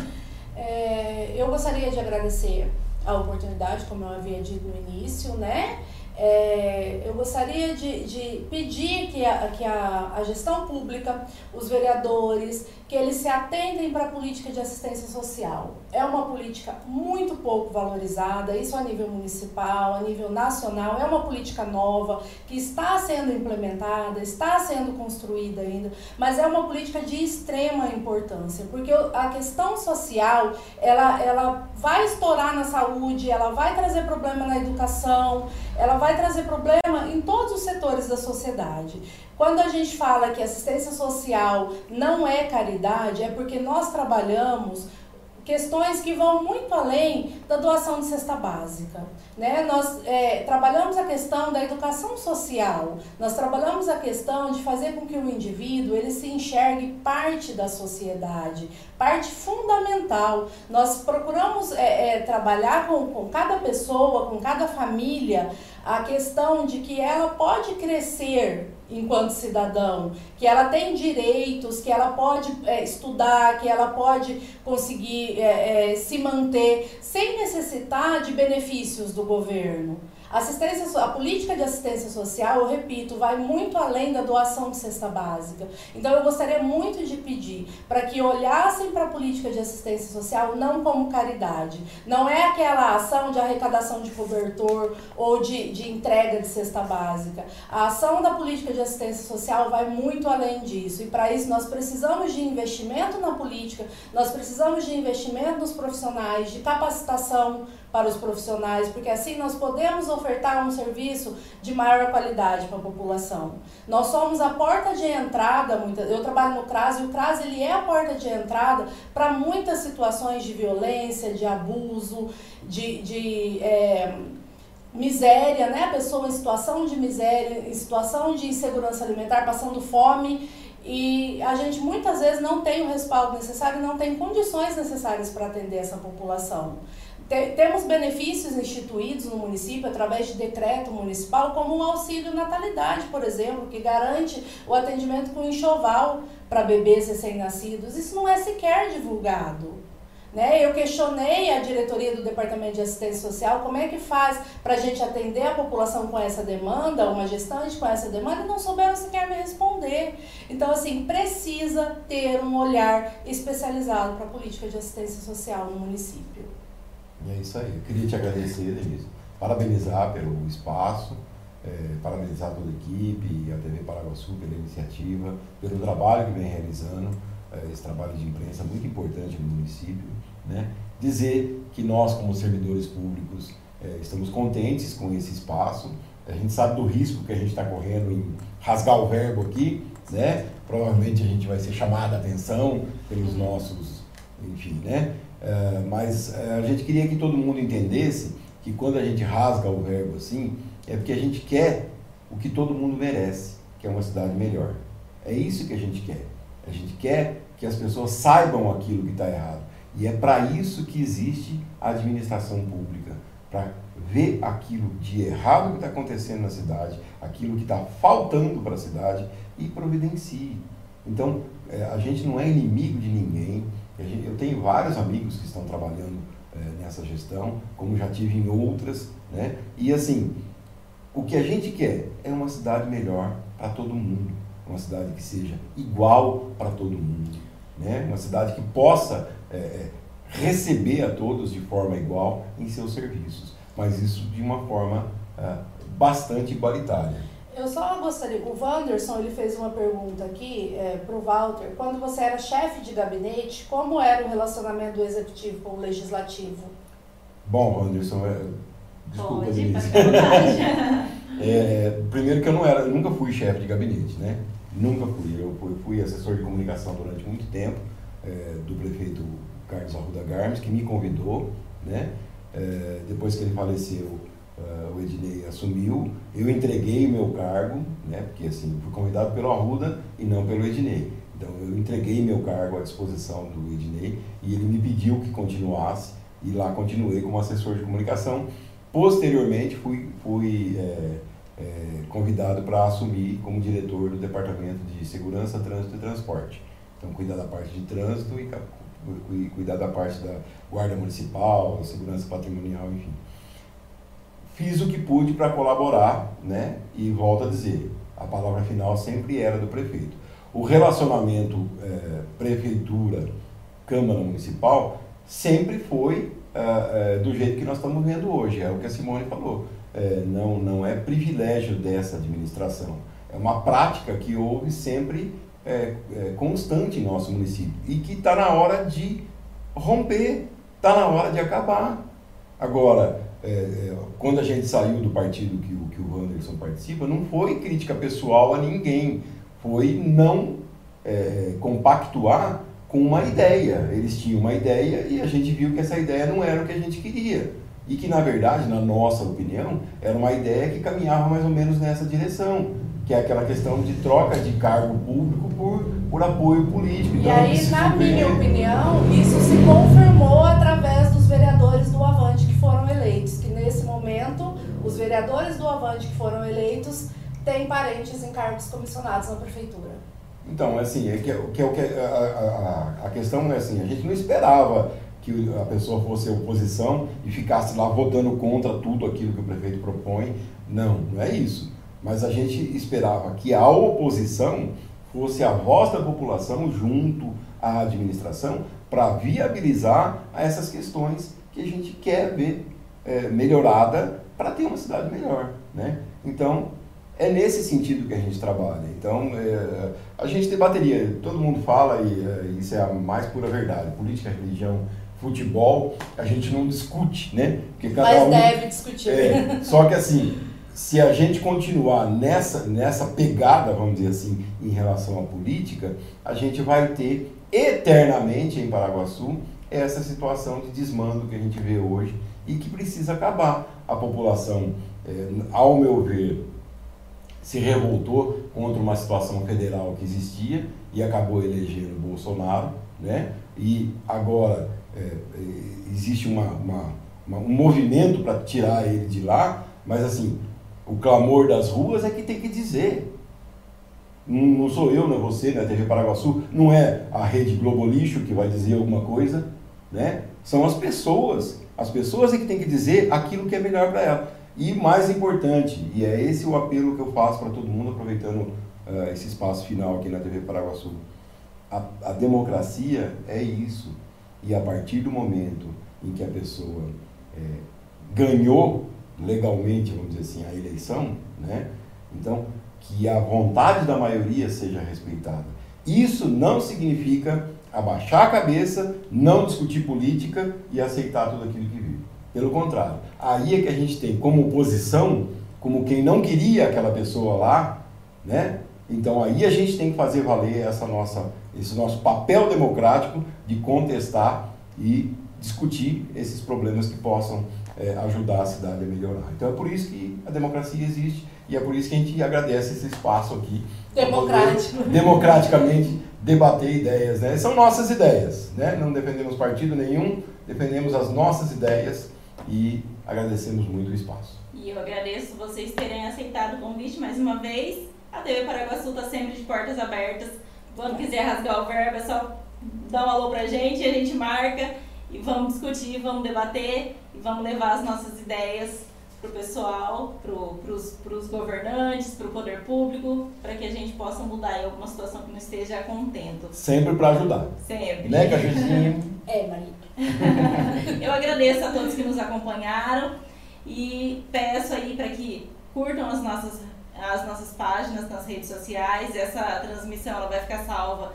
C: É, eu gostaria de agradecer a oportunidade, como eu havia dito no início, né? É, eu gostaria de, de pedir que, a, que a, a gestão pública, os vereadores, que eles se atentem para a política de assistência social. É uma política muito pouco valorizada, isso a nível municipal, a nível nacional, é uma política nova que está sendo implementada, está sendo construída ainda, mas é uma política de extrema importância, porque a questão social, ela, ela vai estourar na saúde, ela vai trazer problema na educação, ela vai trazer problema em todos os setores da sociedade. Quando a gente fala que assistência social não é caridade, é porque nós trabalhamos questões que vão muito além da doação de cesta básica. Né? Nós é, trabalhamos a questão da educação social, nós trabalhamos a questão de fazer com que o indivíduo ele se enxergue parte da sociedade, parte fundamental. Nós procuramos é, é, trabalhar com, com cada pessoa, com cada família, a questão de que ela pode crescer enquanto cidadão, que ela tem direitos, que ela pode é, estudar, que ela pode conseguir é, é, se manter sem necessitar de benefícios do governo. Assistência, a política de assistência social, eu repito, vai muito além da doação de cesta básica. Então eu gostaria muito de pedir para que olhassem para a política de assistência social não como caridade. Não é aquela ação de arrecadação de cobertor ou de, de entrega de cesta básica. A ação da política de assistência social vai muito além disso. E para isso nós precisamos de investimento na política, nós precisamos de investimento nos profissionais, de capacitação para os profissionais, porque assim nós podemos ofertar um serviço de maior qualidade para a população. Nós somos a porta de entrada, eu trabalho no CRAS e o CRAS ele é a porta de entrada para muitas situações de violência, de abuso, de, de é, miséria, né? Pessoa em situação de miséria, em situação de insegurança alimentar, passando fome e a gente muitas vezes não tem o respaldo necessário, não tem condições necessárias para atender essa população. Temos benefícios instituídos no município através de decreto municipal, como o auxílio natalidade, por exemplo, que garante o atendimento com enxoval para bebês recém-nascidos. Isso não é sequer divulgado. Né? Eu questionei a diretoria do Departamento de Assistência Social como é que faz para a gente atender a população com essa demanda, uma gestante com essa demanda, e não souberam sequer me responder. Então, assim, precisa ter um olhar especializado para a política de assistência social no município.
B: E é isso aí. Eu queria te agradecer, Denise, parabenizar pelo espaço, é, parabenizar toda a equipe, a TV Paraguaçu pela iniciativa, pelo trabalho que vem realizando eh, esse trabalho de imprensa muito importante no município, né? dizer que nós, como servidores públicos, é, estamos contentes com esse espaço. A gente sabe do risco que a gente está correndo em rasgar o verbo aqui, né? Provavelmente a gente vai ser chamado a atenção pelos nossos, enfim, né? É, mas é, a gente queria que todo mundo entendesse que quando a gente rasga o verbo assim, é porque a gente quer o que todo mundo merece, que é uma cidade melhor. É isso que a gente quer. A gente quer que as pessoas saibam aquilo que está errado. E é para isso que existe a administração pública para ver aquilo de errado que está acontecendo na cidade, aquilo que está faltando para a cidade e providencie. Então, é, a gente não é inimigo de ninguém. Eu tenho vários amigos que estão trabalhando é, nessa gestão, como já tive em outras, né? E assim, o que a gente quer é uma cidade melhor para todo mundo uma cidade que seja igual para todo mundo, né? uma cidade que possa é, receber a todos de forma igual em seus serviços, mas isso de uma forma é, bastante igualitária.
C: Eu só gostaria, o Wanderson ele fez uma pergunta aqui é, para o Walter. Quando você era chefe de gabinete, como era o relacionamento do executivo com o legislativo?
B: Bom, Wanderson, é, desculpa, Pode, Denise. é, primeiro que eu não era, eu nunca fui chefe de gabinete, né? Nunca fui. Eu fui, fui assessor de comunicação durante muito tempo é, do prefeito Carlos Arruda Garmes, que me convidou, né? É, depois que ele faleceu, uh, o Ednei assumiu, eu entreguei o meu cargo, né? Porque assim, fui convidado pelo Arruda e não pelo Ednei. Então eu entreguei meu cargo à disposição do Ednei e ele me pediu que continuasse e lá continuei como assessor de comunicação. Posteriormente fui, fui é, é, convidado para assumir como diretor do Departamento de Segurança, Trânsito e Transporte. Então, cuidar da parte de trânsito e cuidar da parte da Guarda Municipal, Segurança Patrimonial, enfim. Fiz o que pude para colaborar, né? E volto a dizer, a palavra final sempre era do prefeito. O relacionamento é, prefeitura-Câmara Municipal sempre foi é, é, do jeito que nós estamos vendo hoje, é o que a Simone falou é, não, não é privilégio dessa administração. É uma prática que houve sempre é, é, constante em nosso município e que está na hora de romper, está na hora de acabar. Agora, é, é, quando a gente saiu do partido que o, que o Wanderson participa, não foi crítica pessoal a ninguém, foi não é, compactuar com uma ideia. Eles tinham uma ideia e a gente viu que essa ideia não era o que a gente queria. E que, na verdade, na nossa opinião, era uma ideia que caminhava mais ou menos nessa direção, que é aquela questão de troca de cargo público por, por apoio político.
C: E então, aí, na minha opinião, isso se confirmou através dos vereadores do Avante que foram eleitos, que nesse momento, os vereadores do Avante que foram eleitos têm parentes em cargos comissionados na prefeitura.
B: Então, assim, é que, é que, é que a, a, a questão é assim, a gente não esperava que a pessoa fosse oposição e ficasse lá votando contra tudo aquilo que o prefeito propõe. Não, não é isso. Mas a gente esperava que a oposição fosse a voz da população junto à administração para viabilizar essas questões que a gente quer ver é, melhorada para ter uma cidade melhor. Né? Então, é nesse sentido que a gente trabalha. Então, é, a gente debateria, todo mundo fala, e é, isso é a mais pura verdade, política, religião, futebol, a gente não discute, né?
C: Porque cada Mas um, deve discutir.
B: É, só que assim, se a gente continuar nessa, nessa pegada, vamos dizer assim, em relação à política, a gente vai ter eternamente em Paraguaçu essa situação de desmando que a gente vê hoje e que precisa acabar. A população, é, ao meu ver, se revoltou contra uma situação federal que existia e acabou elegendo Bolsonaro, né? E agora é, existe uma, uma, uma, um movimento para tirar ele de lá, mas assim, o clamor das ruas é que tem que dizer. Não, não sou eu, não é você, não é TV Paraguaçu, não é a rede Globo Lixo que vai dizer alguma coisa, né? São as pessoas. As pessoas é que tem que dizer aquilo que é melhor para ela. E mais importante, e é esse o apelo que eu faço para todo mundo, aproveitando uh, esse espaço final aqui na TV Paraguaçu. A, a democracia é isso. E a partir do momento em que a pessoa é, ganhou legalmente, vamos dizer assim, a eleição, né? então que a vontade da maioria seja respeitada. Isso não significa abaixar a cabeça, não discutir política e aceitar tudo aquilo que vive. Pelo contrário, aí é que a gente tem como oposição, como quem não queria aquela pessoa lá, né? Então aí a gente tem que fazer valer essa nossa, esse nosso papel democrático de contestar e discutir esses problemas que possam é, ajudar a cidade a melhorar. Então é por isso que a democracia existe e é por isso que a gente agradece esse espaço aqui.
C: Democrático.
B: Democraticamente debater ideias. Né? São nossas ideias. Né? Não defendemos partido nenhum, defendemos as nossas ideias e agradecemos muito o espaço.
A: E eu agradeço vocês terem aceitado o convite mais uma vez. A TV Paraguaçu está sempre de portas abertas. Quando quiser rasgar o verbo, é só dar um alô pra gente, a gente marca e vamos discutir, vamos debater e vamos levar as nossas ideias para o pessoal, para os governantes, para o poder público, para que a gente possa mudar aí alguma situação que não esteja contento.
B: Sempre para ajudar.
A: Sempre.
B: Né, Cajuzinho?
C: é, Maria.
A: Eu agradeço a todos que nos acompanharam e peço aí para que curtam as nossas, as nossas páginas nas redes sociais. Essa transmissão ela vai ficar salva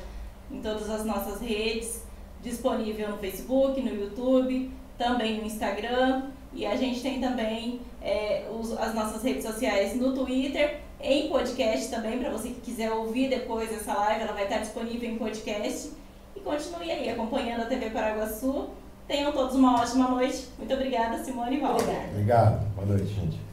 A: em todas as nossas redes, disponível no Facebook, no YouTube, também no Instagram. E a gente tem também é, os, as nossas redes sociais no Twitter, em podcast também, para você que quiser ouvir depois essa live, ela vai estar disponível em podcast. E continue aí acompanhando a TV Paraguaçu. Tenham todos uma ótima noite. Muito obrigada, Simone e Walter.
B: Obrigado. Boa noite, gente.